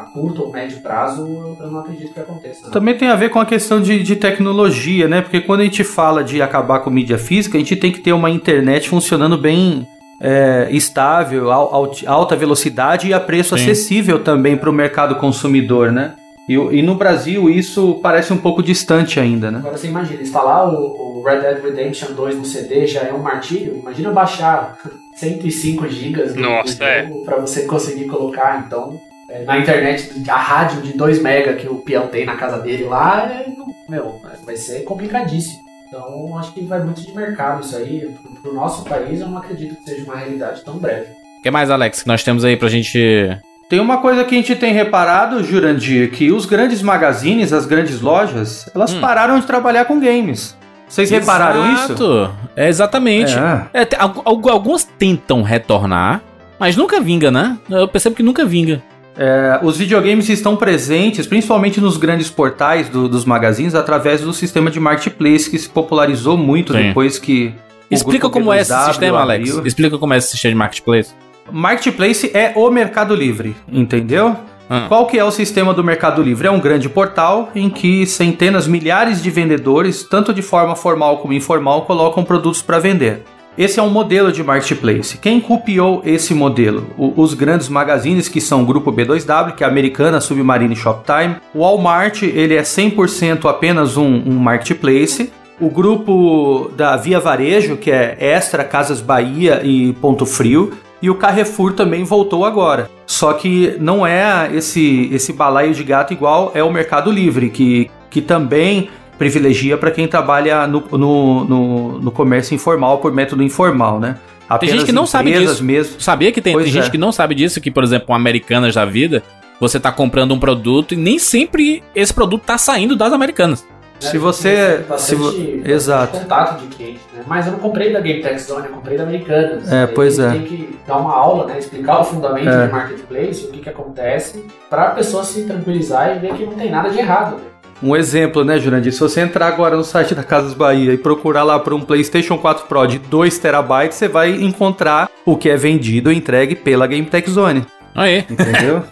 a curto ou médio prazo, eu, eu não acredito que aconteça. não. Também tem a ver com a questão de, de tecnologia, né? Porque quando a gente fala de acabar com mídia física, a gente tem que ter uma internet funcionando bem é, estável, al- al- alta velocidade e a preço Sim. acessível também para o mercado consumidor, né? E, e no Brasil isso parece um pouco distante ainda, né? Agora você imagina, instalar o, o Red Dead Redemption 2 no CD já é um martírio. Imagina baixar 105 GB do, Nossa, do é. pra você conseguir colocar, então, é, na internet, a rádio de 2 mega que o peão tem na casa dele lá, é, meu, vai ser complicadíssimo. Então, acho que vai muito de mercado isso aí. Pro, nosso país, eu não acredito que seja uma realidade tão breve. O que mais, Alex, que nós temos aí pra gente. Tem uma coisa que a gente tem reparado, Jurandir, que os grandes magazines, as grandes lojas, elas Hum. pararam de trabalhar com games. Vocês repararam isso? Exato. É, exatamente. É. É, algumas tentam retornar, mas nunca vinga, né? Eu percebo que nunca vinga. É, os videogames estão presentes, principalmente nos grandes portais do- dos magazines, através do sistema de marketplace que se popularizou muito Sim. depois que. Explica como é esse B2W sistema, Alex. abriu. Explica como é esse sistema de marketplace. Marketplace é o Mercado Livre, entendeu? Ah. Qual que é o sistema do Mercado Livre? É um grande portal em que centenas, milhares de vendedores, tanto de forma formal como informal, colocam produtos para vender. Esse é um modelo de marketplace. Quem copiou esse modelo? O- os grandes magazines que são o grupo B2W, que é Americana, Submarine Shoptime. O Walmart, ele é 100% apenas um, um marketplace. O grupo da Via Varejo, que é Extra, Casas Bahia e Ponto Frio, e o Carrefour também voltou agora. Só que não é esse esse balaio de gato igual é o Mercado Livre, que, que também privilegia para quem trabalha no, no, no, no comércio informal por método informal, né? Tem gente que não sabe disso. mesmo. Sabia que tem, tem gente é. que não sabe disso, que, por exemplo, um Americanas da vida, você tá comprando um produto e nem sempre esse produto tá saindo das Americanas. Se você- se vo- bastante Exato. contato de cliente, né? Mas eu não comprei da Game Tech Zone, eu comprei da Americanas. É, pois a é. gente Tem que dar uma aula, né? Explicar o fundamento É. de marketplace, o que, que acontece, pra pessoa se tranquilizar e ver que não tem nada de errado. né? Um exemplo, né, Jurandir? Se você entrar agora no site da Casas Bahia e procurar lá por um PlayStation 4 Pro de 2 terabytes, você vai encontrar o que é vendido e entregue pela Game Tech Zone. Aí. Entendeu?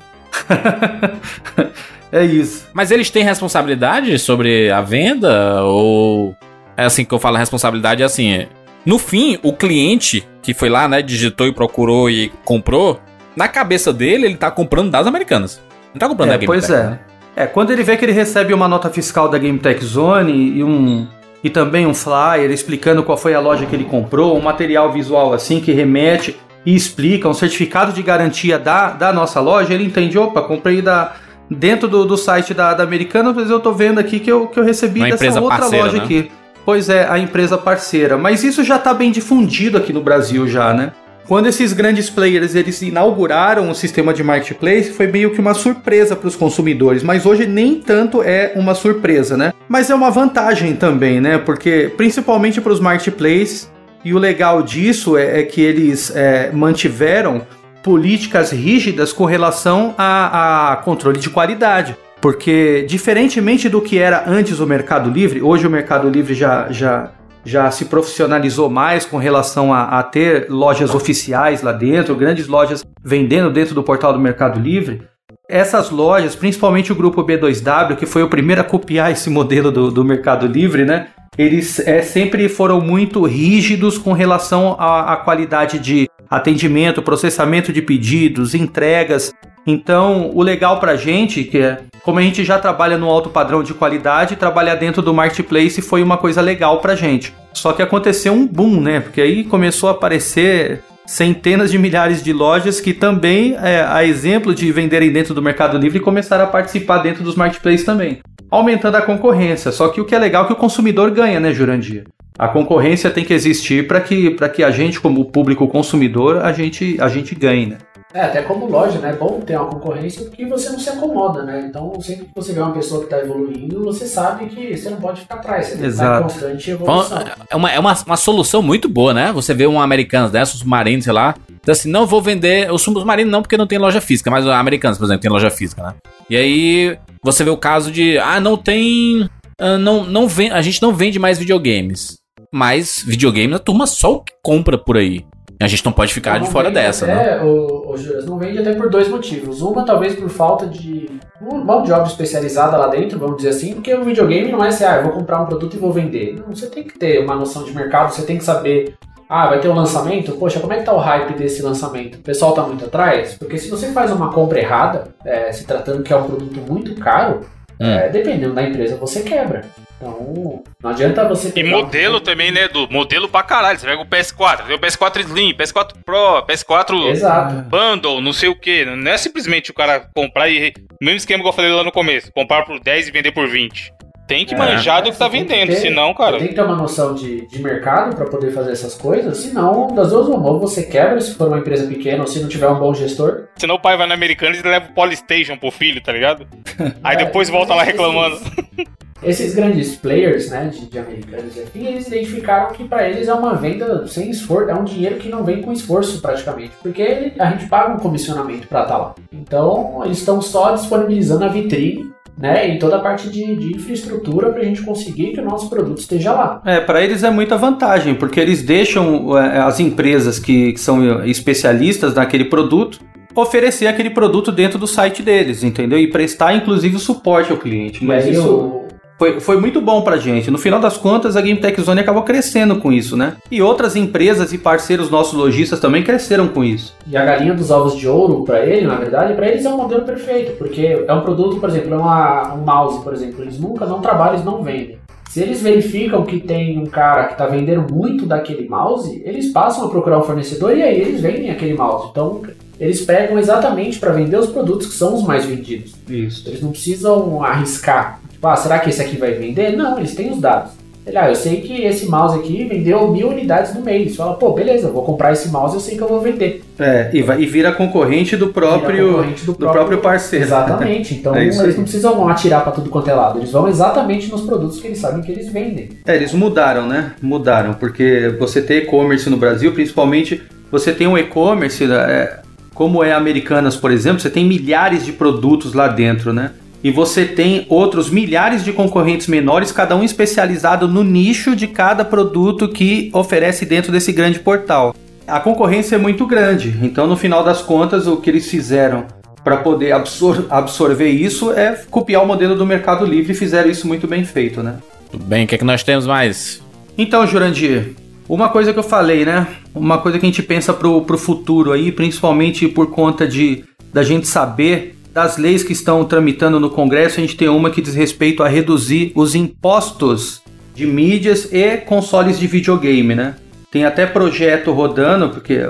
é isso. Mas eles têm responsabilidade sobre a venda? Ou. É assim que eu falo, responsabilidade é assim. é- No fim, o cliente que foi lá, né, digitou e procurou e comprou, na cabeça dele, ele tá comprando das americanas. Não tá comprando da É, Game pois Tech, é. né? É, quando ele vê que ele recebe uma nota fiscal da Game Tech Zone e um e também um flyer explicando qual foi a loja que ele comprou, um material visual assim que remete e explica um certificado de garantia da, da nossa loja, ele entende, opa, comprei da, dentro do, do site da, da Americana, mas eu tô vendo aqui que eu, que eu recebi Uma dessa outra parceira, loja né? aqui. Pois é, a empresa parceira. Mas isso já tá bem difundido aqui no Brasil já, né? Quando esses grandes players eles inauguraram o sistema de marketplace, foi meio que uma surpresa para os consumidores, mas hoje nem tanto é uma surpresa, né? Mas é uma vantagem também, né? Porque principalmente para os marketplaces, e o legal disso é, é que eles é, mantiveram políticas rígidas com relação a, a controle de qualidade. Porque, diferentemente do que era antes o Mercado Livre, hoje o Mercado Livre já, já, já se profissionalizou mais com relação a, a ter lojas oficiais lá dentro, grandes lojas vendendo dentro do portal do Mercado Livre. Essas lojas, principalmente o grupo B2W, que foi o primeiro a copiar esse modelo do, do Mercado Livre, né? Eles é, sempre foram muito rígidos com relação à, qualidade de atendimento, processamento de pedidos, entregas. Então, o legal pra gente, que é como a gente já trabalha no alto padrão de qualidade, trabalhar dentro do marketplace foi uma coisa legal pra gente. Só que aconteceu um boom, né? Porque aí começou a aparecer centenas de milhares de lojas que também, é, a exemplo de venderem dentro do Mercado Livre, começaram a participar dentro dos marketplaces também, aumentando a concorrência. Só que o que é legal é que o consumidor ganha, né, Jurandir? A concorrência tem que existir para que, pra que a gente, como público consumidor, a gente, a gente ganhe, né? É, até como loja, né? É bom ter uma concorrência porque você não se acomoda, né? Então, sempre que você vê uma pessoa que está evoluindo, você sabe que você não pode ficar atrás, você tem que constante evolução. É uma, é uma, uma solução muito boa, né? Você vê um americano dessa, um submarino, sei lá, diz assim, não vou vender, o submarino não porque não tem loja física, mas americanos, por exemplo, tem loja física, né? E aí você vê o caso de, ah, não tem, ah, não, não vem, a gente não vende mais videogames. Mas videogame a turma só o que compra por aí. A gente não pode ficar Não de fora dessa, né? até, O, o Juras, não vende até por dois motivos. Uma, talvez por falta de uma mão de obra especializada lá dentro, vamos dizer assim, porque o videogame não é assim, ah, eu vou comprar um produto e vou vender. Não, você tem que ter uma noção de mercado, você tem que saber, ah, vai ter um lançamento? Poxa, como é que tá o hype desse lançamento? O pessoal tá muito atrás? Porque se você faz uma compra errada, é, se tratando que é um produto muito caro, Hum. é, dependendo da empresa, você quebra. Então, não adianta você E pegar um- modelo também, né, do modelo pra caralho. Você pega o PS4, tem o PS4 Slim, PS4 Pro, PS4 Exato. Bundle, não sei o que. Não é simplesmente o cara comprar e. Mesmo esquema que eu falei lá no começo: comprar por 10 e vender por 20. Tem que É. manjar do que tá vendendo, ter- senão, Você cara. tem que ter uma noção de, de mercado para poder fazer essas coisas, senão, das duas uma, você quebra se for uma empresa pequena ou se não tiver um bom gestor. Senão o pai vai no americano e leva o Polystation pro filho, tá ligado? Aí É, depois volta lá reclamando. Esses grandes players, né, de, de americanos e afim, eles identificaram que para eles é uma venda sem esforço, é um dinheiro que não vem com esforço praticamente, porque a gente paga um comissionamento para estar lá. Então, eles estão só disponibilizando a vitrine, né, e toda a parte de, de infraestrutura para a gente conseguir que o nosso produto esteja lá. É, para eles é muita vantagem, porque eles deixam é, as empresas que, que são especialistas naquele produto oferecer aquele produto dentro do site deles, entendeu? E prestar inclusive o suporte ao cliente. Mas aí isso foi, foi muito bom pra gente. No final das contas, a Game Tech Zone acabou crescendo com isso, né? E outras empresas e parceiros nossos lojistas também cresceram com isso. E a galinha dos ovos de ouro, para ele, na verdade, para eles é um modelo perfeito, porque é um produto, por exemplo, é uma, um mouse, por exemplo, eles nunca não trabalham, eles não vendem. Se eles verificam que tem um cara que está vendendo muito daquele mouse, eles passam a procurar um fornecedor e aí eles vendem aquele mouse. Então, eles pegam exatamente para vender os produtos que são os mais vendidos. Isso. Eles não precisam arriscar. Tipo, ah, será que esse aqui vai vender? Não, eles têm os dados. Ele, ah, eu sei que esse mouse aqui vendeu mil unidades no mês. Fala, pô, beleza, vou comprar esse mouse, eu sei que eu vou vender. É, e, vai, e vira concorrente do próprio, concorrente do do próprio parceiro. Exatamente. Então É eles não precisam atirar para tudo quanto é lado. Eles vão exatamente nos produtos que eles sabem que eles vendem. É, eles mudaram, né? Mudaram, porque você tem e-commerce no Brasil, principalmente você tem um e-commerce, é, como é Americanas, por exemplo, você tem milhares de produtos lá dentro, né? E você tem outros milhares de concorrentes menores, cada um especializado no nicho de cada produto que oferece dentro desse grande portal. A concorrência é muito grande, então no final das contas, o que eles fizeram para poder absor- absorver isso é copiar o modelo do Mercado Livre e fizeram isso muito bem feito, né? Tudo bem, o que é que nós temos mais? Então, Jurandir, uma coisa que eu falei, né? Uma coisa que a gente pensa pro, pro futuro aí, principalmente por conta de da gente saber das leis que estão tramitando no Congresso, a gente tem uma que diz respeito a reduzir os impostos de mídias e consoles de videogame, né? Tem até projeto rodando, porque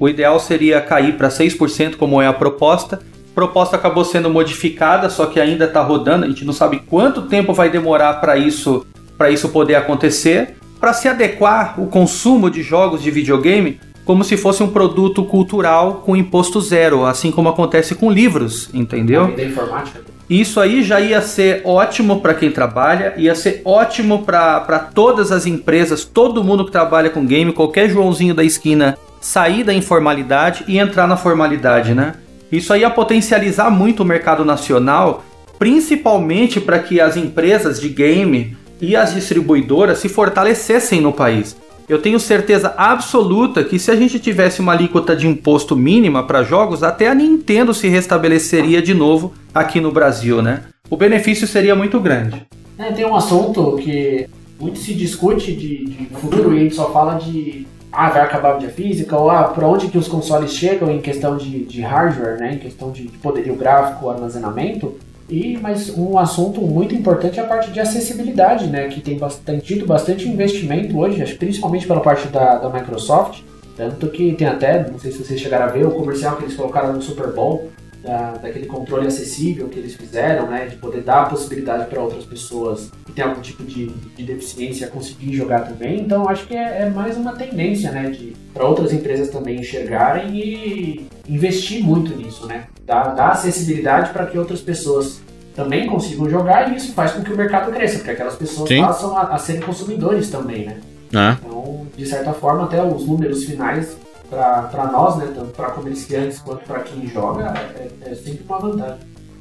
o, ideal seria cair para 6%, como é a proposta, proposta acabou sendo modificada, só que ainda está rodando. A gente não sabe quanto tempo vai demorar para isso, para isso poder acontecer, para se adequar o consumo de jogos de videogame como se fosse um produto cultural com imposto zero, assim como acontece com livros, entendeu? Da informática. Isso aí já ia ser ótimo para quem trabalha, ia ser ótimo para todas as empresas, todo mundo que trabalha com game, qualquer Joãozinho da esquina sair da informalidade e entrar na formalidade, né? Isso aí ia potencializar muito o mercado nacional, principalmente para que as empresas de game e as distribuidoras se fortalecessem no país. Eu tenho certeza absoluta que se a gente tivesse uma alíquota de imposto mínima para jogos, até a Nintendo se restabeleceria de novo aqui no Brasil, né? O benefício seria muito grande. É, tem um assunto que muito se discute de, de futuro e a gente só fala de ah, vai acabar a mídia física, ou ah, para onde que os consoles chegam em questão de, de hardware, né, em questão de poderio gráfico, armazenamento, e, mas um assunto muito importante é a parte de acessibilidade, né, que tem, tido bastante investimento hoje, principalmente pela parte da, da Microsoft, tanto que tem até, não sei se vocês chegaram a ver, o comercial que eles colocaram no Super Bowl, da, daquele controle acessível que eles fizeram, né, de poder dar a possibilidade para outras pessoas que têm algum tipo de, de deficiência conseguir jogar também. Então acho que é, é mais uma tendência, né, para outras empresas também enxergarem e investir muito nisso, né, dar, dar acessibilidade para que outras pessoas também consigam jogar e isso faz com que o mercado cresça, porque aquelas pessoas Sim. passam a, a serem consumidores também, né? É. Então, de certa forma, até os números finais para nós, né, tanto para comerciantes quanto para quem joga, é, é, sempre uma vantagem.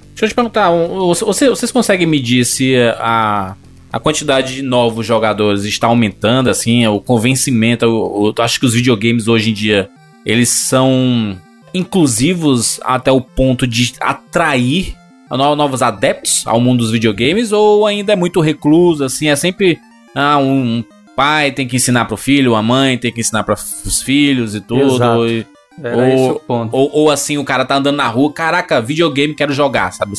Deixa eu te perguntar, você, vocês conseguem medir se a, a quantidade de novos jogadores está aumentando, assim, o convencimento, eu, eu acho que os videogames hoje em dia, eles são inclusivos até o ponto de atrair novos adeptos ao mundo dos videogames ou ainda é muito recluso, assim, é sempre ah, um, pai tem que ensinar pro filho, a mãe tem que ensinar para os filhos e tudo. E, Era ou, esse o ponto. Ou, ou, assim, o cara tá andando na rua, caraca, videogame, quero jogar, sabe?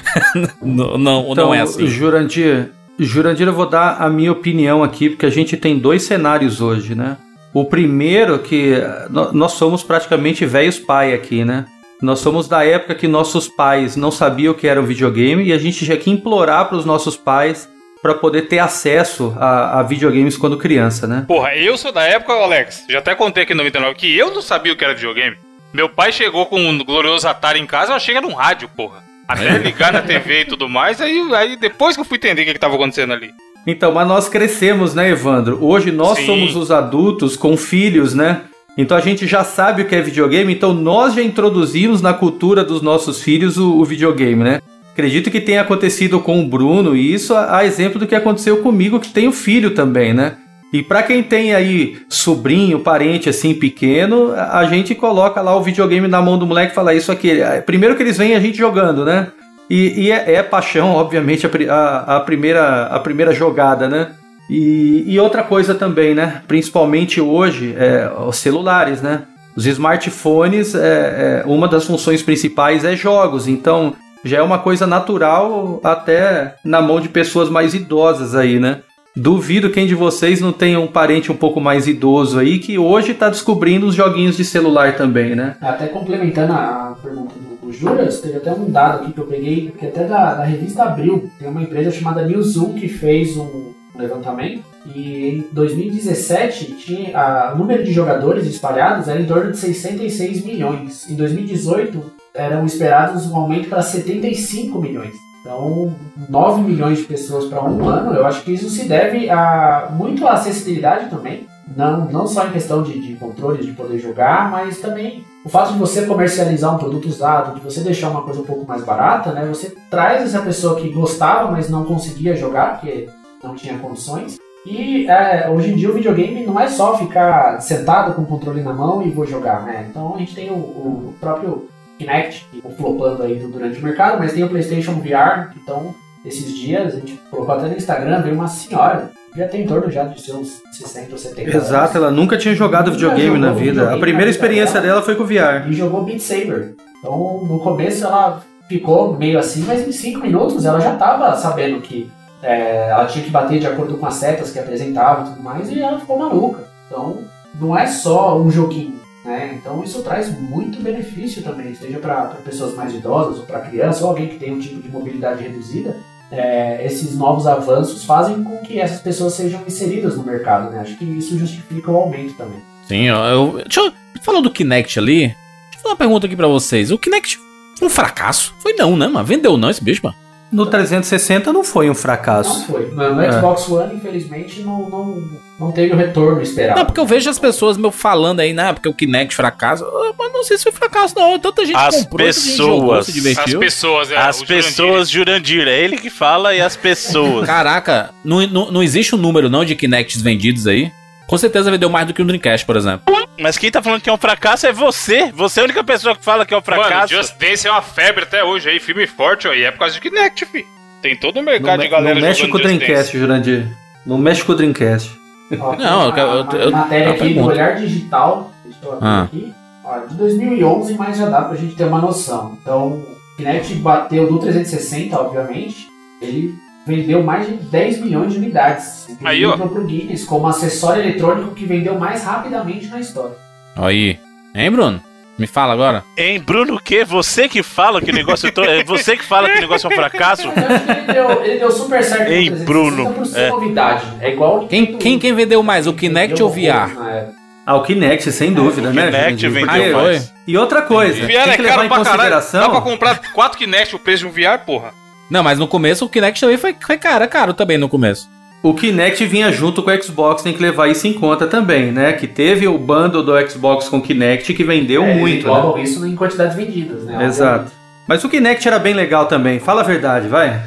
não, não, então, não é assim. Jurandir, Jurandir, eu vou dar a minha opinião aqui, porque a gente tem dois cenários hoje, né? O primeiro que nós somos praticamente velhos pai aqui, né? Nós somos da época que nossos pais não sabiam o que era um videogame e a gente tinha que implorar para os nossos pais para poder ter acesso a, a, videogames quando criança, né? Porra, eu sou da época, Alex, já até contei aqui no 99 que eu não sabia o que era videogame. Meu pai chegou com um glorioso Atari em casa, eu achei que era um rádio, porra. Até é. ligar na TV e tudo mais, aí, aí depois que eu fui entender o que estava acontecendo ali. Então, mas nós crescemos, né, Evandro? Hoje nós Sim. somos os adultos com filhos, né? Então a gente já sabe o que é videogame, então nós já introduzimos na cultura dos nossos filhos o, o videogame, né? Acredito que tenha acontecido com o Bruno e isso a, a exemplo do que aconteceu comigo, que tenho filho também, né? E para quem tem aí sobrinho, parente assim pequeno, a gente coloca lá o videogame na mão do moleque e fala isso aqui. Primeiro que eles veem a gente jogando, né? E, e é, é, paixão, obviamente, a, a, a, primeira, a primeira jogada, né? E, e, outra coisa também, né? Principalmente hoje, é, os celulares, né? Os smartphones, é, é, uma das funções principais é jogos. Então, já é uma coisa natural até na mão de pessoas mais idosas aí, né? Duvido quem de vocês não tenha um parente um pouco mais idoso aí que hoje está descobrindo os joguinhos de celular também, né? Até complementando a pergunta Juras, teve até um dado aqui que eu peguei, que até da, da revista Abril, tem uma empresa chamada Newzoom que fez um levantamento e em 2017 tinha, a, o número de jogadores espalhados era em torno de 66 milhões. Em 2018 eram esperados um aumento para 75 milhões. Então, 9 milhões de pessoas para um ano, eu acho que isso se deve a muito à acessibilidade também. Não, não só em questão de, de controles, de poder jogar, mas também o fato de você comercializar um produto usado, de você deixar uma coisa um pouco mais barata, né? Você traz essa pessoa que gostava, mas não conseguia jogar, porque não tinha condições. E é, hoje em dia o videogame não é só ficar sentado com o controle na mão e vou jogar, né? Então a gente tem o, o próprio Kinect, que flopando aí durante o mercado, mas tem o PlayStation VR, que estão esses dias, a gente colocou até no Instagram, veio uma senhora, já tem em torno já de seus 60 ou 70 Exato, anos. ela nunca tinha jogado nunca videogame na vida. Videogame a primeira experiência dela, dela foi com o VR. E jogou Beat Saber. Então, no começo ela ficou meio assim, mas em 5 minutos ela já estava sabendo que é, ela tinha que bater de acordo com as setas que apresentava e tudo mais, e ela ficou maluca. Então, não é só um joguinho, Né? Então isso traz muito benefício também, seja para pessoas mais idosas ou para crianças ou alguém que tem um tipo de mobilidade reduzida. É, esses novos avanços fazem com que essas pessoas sejam inseridas no mercado, né? Acho que isso justifica o aumento também. Sim, ó, eu. Deixa eu. Falando do Kinect ali, deixa eu fazer uma pergunta aqui pra vocês. O Kinect foi um fracasso? Foi não, né, mano? Vendeu não esse bicho, mano? No 360 não foi um Não fracasso. foi. No, É. Xbox One, infelizmente, não, não, não teve o retorno esperado. Não, porque eu vejo as pessoas meu falando aí, né? Porque o Kinect fracasso. Ah, Mas não sei se foi fracasso, não. Tanta gente As comprou, gente jogou, pessoas. se As divertiu. pessoas, é, As o Jurandir. pessoas, Jurandir, é ele que fala e as pessoas. Caraca, não, não, não existe um número não de Kinects vendidos aí. Com certeza vendeu mais do que um Dreamcast, por exemplo. Mas quem tá falando que é um fracasso é você. Você é a única pessoa que fala que é um Mano, fracasso. Just Dance é uma febre até hoje aí, firme e forte, e é por causa de Kinect, fi. Tem todo o mercado me- de galera não mexe jogando com o Dreamcast, Jurandir. Não mexe com o Dreamcast. Não, uma- eu- eu- uma eu- matéria eu aqui do. Olhar Digital, deixa eu abrir Ah. aqui, ó, de 2011, mas já dá pra gente ter uma noção. Então, o Kinect bateu do 360, obviamente, ele vendeu mais de 10 milhões de unidades. Aí, ó. Entrou pro Guinness como acessório eletrônico que vendeu mais rapidamente na história. Aí. Hein, Bruno? Me fala agora. Hein, Bruno, o quê? Você que fala que o negócio. to- é você que fala que o negócio é um fracasso? Ele deu, ele deu super certo 360 Bruno, é. novidade. É igual o Quem, quem, quem vendeu mais, o Kinect ou o VR? época. Ah, o Kinect, sem dúvida, o né? Kinect vendeu Porque- mais. E outra coisa, VR tem é que levar caro em pra caralho. Dá pra consideração... comprar 4 Kinect o preço de um VR, porra. Não, mas no começo o Kinect também foi, foi caro, é caro também no começo. O Kinect vinha junto com o Xbox, tem que levar isso em conta também, né? Que teve o bundle do Xbox com o Kinect que vendeu É, muito, né? isso em quantidades vendidas, né? Exato. Mas o Kinect era bem legal também. Fala a verdade, vai.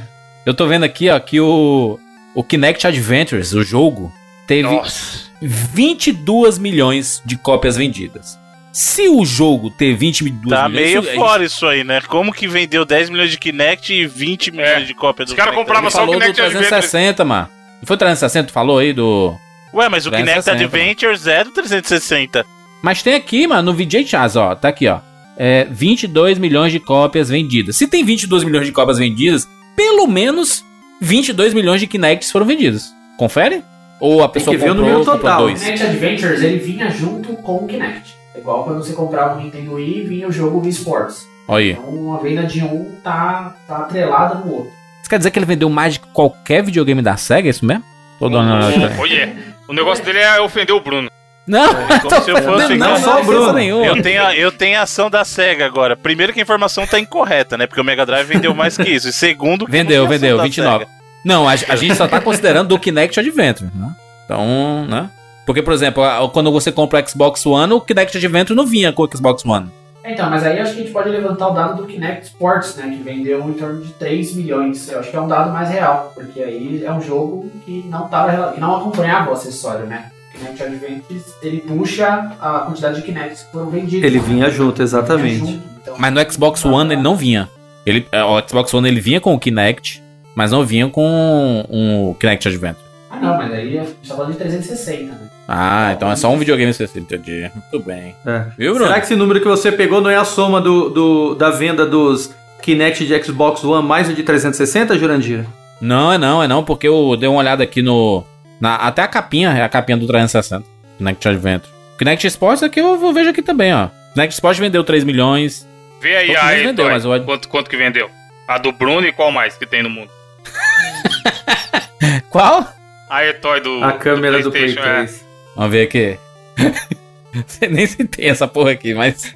Eu tô vendo aqui, ó, que o, o Kinect Adventures, o jogo, teve Nossa. 22 milhões de cópias vendidas. Se o jogo ter 22 Tá milhões... meio isso- fora isso aí, né? Como que vendeu 10 milhões de Kinect e 20 milhões de cópias do Os caras Kinect? compravam só o do Kinect Adventures. 360, mano. Não foi 360 que falou aí do... Ué, mas o Kinect 360, Adventures é do 360. Mas tem aqui, mano, no VJ Chaz, ó, tá aqui, ó. É, 22 milhões de cópias vendidas. Se tem 22 milhões de cópias vendidas, pelo menos 22 milhões de Kinects foram vendidos. Confere? Ou a pessoa que ver o comprou, número comprou total. O? Kinect Adventures ele vinha junto com o Kinect. É igual quando você comprava o Nintendo Wii vinha o jogo Wii Sports. Olha aí. Então a venda de um tá, tá atrelada no outro. Isso quer dizer que ele vendeu mais de qualquer videogame da SEGA, é isso mesmo? Tô dando uma olhada aqui. Olha, o negócio dele é ofender o Bruno. Não, Como se eu fosse não, não, só o não, Bruno. nenhuma. Eu tenho, a, eu tenho a ação da SEGA agora. Primeiro que a informação tá incorreta, né? Porque o Mega Drive vendeu mais que isso. E segundo, que Vendeu, vendeu, da 29. SEGA. Não, a, a gente só tá considerando do Kinect Adventure, né? Então, né? Porque, por exemplo, quando você compra o Xbox One, o Kinect Adventure não vinha com o Xbox One. Então, mas aí acho que a gente pode levantar o dado do Kinect Sports, né? Que vendeu em torno de 3 milhões. Eu acho que é um dado mais real, porque aí é um jogo que não, tava, rela- que não acompanhava o acessório, né? O Kinect Adventures, ele puxa a quantidade de Kinects que foram vendidos. Ele né? vinha junto, Vinha exatamente. junto, então- Mas no Xbox One ele não vinha. Ele, é, o Xbox One ele vinha com o Kinect, mas não vinha com o Kinect Adventure. Ah, não, mas aí a gente tá falando de 360, né? Ah, então é só um videogame específico, entendi. Muito bem. É. Viu, Bruno? Será que esse número que você pegou não é a soma do, do- da venda dos Kinect de Xbox One mais o de 360, Jurandir? Não, é não, é não, porque eu dei uma olhada aqui no. na- até a capinha, é a capinha do 360. Kinect Adventure. Kinect Sports aqui eu, eu vejo aqui também, ó. Kinect Sports vendeu 3 milhões. Vê aí Pouco a menos vendeu, Toy, mas o- quanto, quanto que vendeu. A do Bruno e qual mais que tem no mundo? Qual? A E-Toy do, A câmera do Play PlayStation, é. 3. Vamos ver aqui. Você nem se tem essa porra aqui, mas.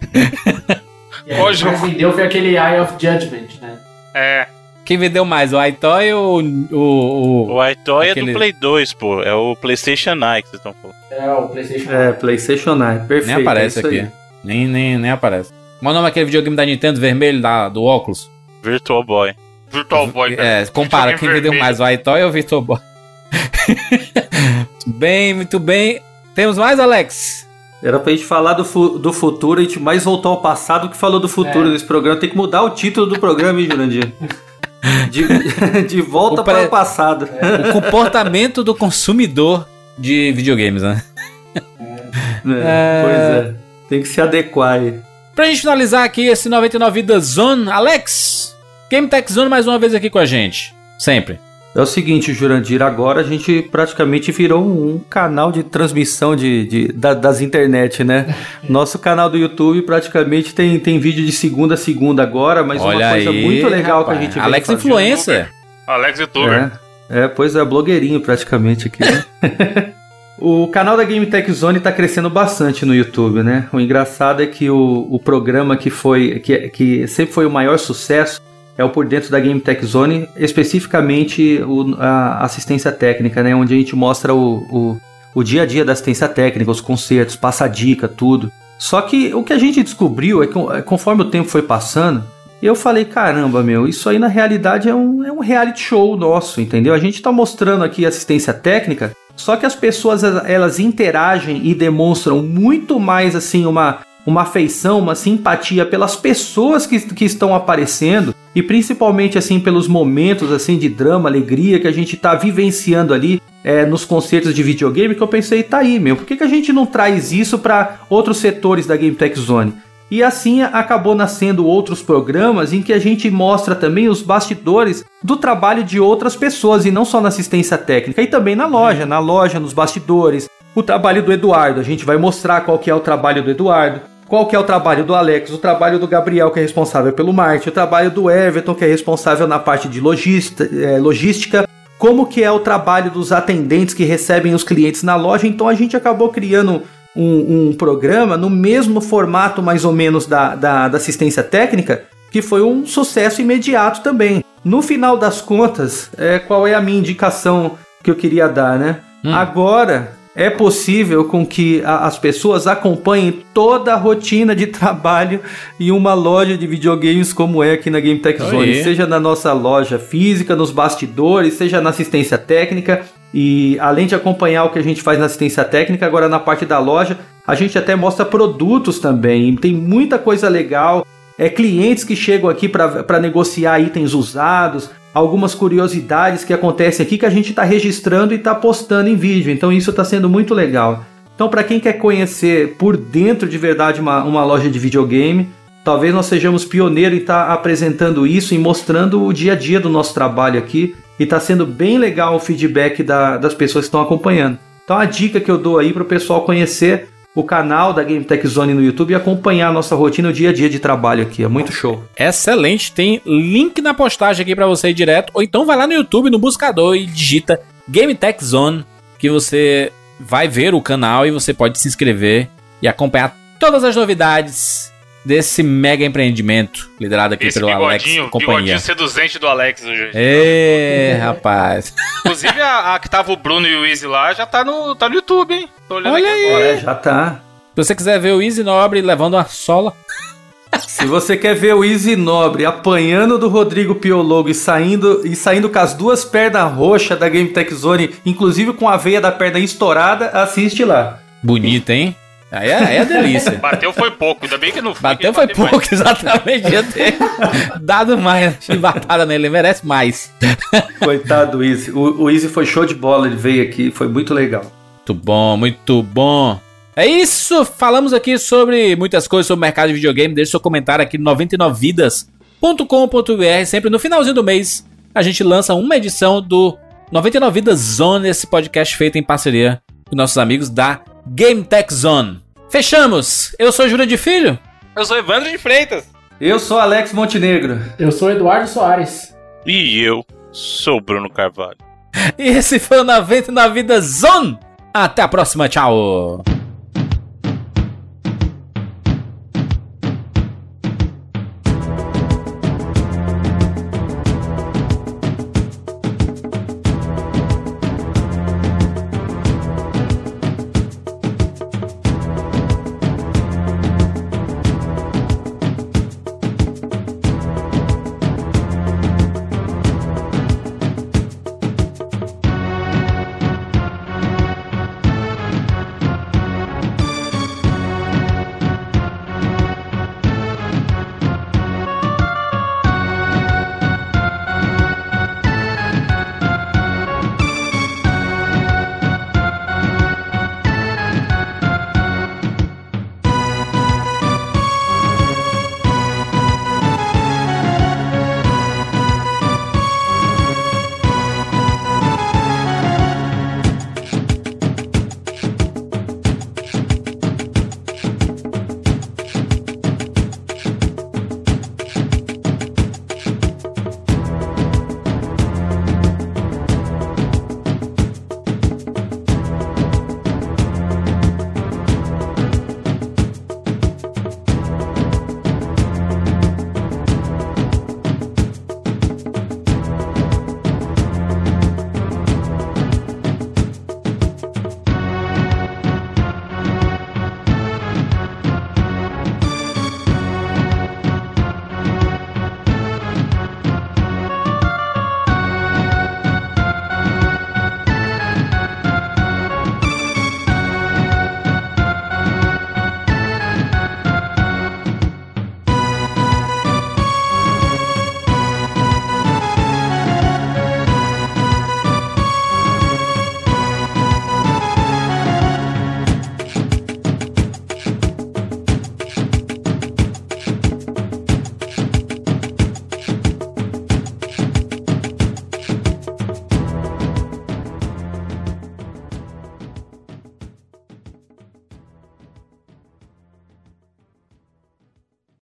E aí, Qual o que jogo? mais vendeu foi aquele Eye of Judgment, né? É. Quem vendeu mais, o iToy ou o. o, O iToy é Aquele- do Play 2, pô. É o PlayStation Eye que vocês estão falando. É o PlayStation. É, PlayStation Eye, perfeito. Nem aparece é isso aqui. aí. Nem, nem, nem aparece. Qual o nome daquele videogame da Nintendo vermelho da, do óculos? Virtual Boy. Virtual Boy. cara. É, compara quem vendeu vermelho. mais, o iToy ou o Virtual Boy? muito bem, muito bem. Temos mais, Alex? Era pra gente falar do, fu- do futuro, a gente mais voltou ao passado que falou do futuro É. nesse programa. Tem que mudar o título do programa, hein, Jurandir? De, de volta O para o passado. O comportamento do consumidor de videogames, né? É, Pois é. Tem que se adequar aí. Pra gente finalizar aqui esse 99 Vidas Zone, Alex, Game Tech Zone mais uma vez aqui com a gente. Sempre. É o seguinte, Jurandir, agora a gente praticamente virou um canal de transmissão de, de da, das internet, né? Nosso canal do YouTube praticamente tem, tem vídeo de segunda a segunda agora, mas Olha uma coisa aí, muito legal rapaz. que a gente vem Alex Influencer. Alex Youtuber. É, é, pois é, blogueirinho praticamente aqui. né? o canal da Game Tech Zone está crescendo bastante no YouTube, né? O engraçado é que o, o programa que foi que, que sempre foi o maior sucesso é o Por Dentro da Game Tech Zone, especificamente o- a assistência técnica, né? Onde a gente mostra o, o, o dia a dia da assistência técnica, os concertos, passa dica, tudo. Só que o que a gente descobriu é que é, conforme o tempo foi passando, eu falei, caramba, meu, isso aí na realidade é um, é um reality show nosso, entendeu? A gente tá mostrando aqui assistência técnica, só que as pessoas elas interagem e demonstram muito mais assim uma uma afeição, uma simpatia pelas pessoas que, que estão aparecendo e principalmente assim pelos momentos assim de drama, alegria que a gente tá vivenciando ali é, nos concertos de videogame que eu pensei, tá aí, meu, por que, que a gente não traz isso para outros setores da Game Tech Zone? E assim acabou nascendo outros programas em que a gente mostra também os bastidores do trabalho de outras pessoas e não só na assistência técnica, e também na loja, na loja, nos bastidores. O trabalho do Eduardo, a gente vai mostrar qual que é o trabalho do Eduardo, qual que é o trabalho do Alex, o trabalho do Gabriel, que é responsável pelo marketing, o trabalho do Everton, que é responsável na parte de logista- eh, logística, como que é o trabalho dos atendentes que recebem os clientes na loja. Então a gente acabou criando um, um programa no mesmo formato mais ou menos da, da, da assistência técnica, que foi um sucesso imediato também. No final das contas, é, qual é a minha indicação que eu queria dar, né? Agora é possível com que a- as pessoas acompanhem toda a rotina de trabalho em uma loja de videogames como é aqui na Game Tech. Zone, seja na nossa loja física, nos bastidores, seja na assistência técnica. E além de acompanhar o que a gente faz na assistência técnica, agora na parte da loja, a gente até mostra produtos também. Tem muita coisa legal. É clientes que chegam aqui para negociar itens usados, algumas curiosidades que acontecem aqui que a gente está registrando e está postando em vídeo. Então isso está sendo muito legal. Então, para quem quer conhecer por dentro de verdade uma, uma loja de videogame, talvez nós sejamos pioneiros em estar apresentando isso e mostrando o dia a dia do nosso trabalho aqui. E está sendo bem legal o feedback da- das pessoas que estão acompanhando. Então, a dica que eu dou aí para o pessoal conhecer o canal da Game Tech Zone no YouTube e acompanhar a nossa rotina, o dia a dia de trabalho aqui. É muito show. Excelente, tem link na postagem aqui pra você ir direto, ou então vai lá no YouTube, no buscador e digita Game Tech Zone, que você vai ver o canal e você pode se inscrever e acompanhar todas as novidades desse mega empreendimento liderado aqui Esse pelo Alex e companhia. bigodinho seduzente do Alex hoje. Ê, rapaz. Inclusive, a, a que tava o Bruno e o Easy lá já tá no, tá no YouTube, hein? Tô olhando Olha aqui aí. agora. É, já tá. Se você quiser ver o Easy Nobre levando uma sola, Se você quer ver o Easy Nobre apanhando do Rodrigo Piologo e saindo, e saindo com as duas pernas roxas da Game Tech Zone, inclusive com a veia da perna estourada, assiste lá. bonita, hein? Aí é, aí é delícia. Bateu foi pouco, ainda bem que não foi. Bateu que foi bater mais. pouco, exatamente. Ia ter dado mais chibatada nele, ele merece mais. Coitado do Easy. O, o Easy foi show de bola, ele veio aqui, foi muito legal. Muito bom, muito bom. É isso, falamos aqui sobre muitas coisas sobre o mercado de videogame. Deixe seu comentário aqui no 99vidas.com.br. Sempre no finalzinho do mês a gente lança uma edição do 99 Vidas Zone, esse podcast feito em parceria com nossos amigos da Game Tech Zone. Fechamos! Eu sou Júlio de Filho. Eu sou Evandro de Freitas. Eu sou Alex Montenegro. Eu sou Eduardo Soares. E eu sou o Bruno Carvalho. E esse foi o 99 Vidas Zone. Até a próxima, tchau!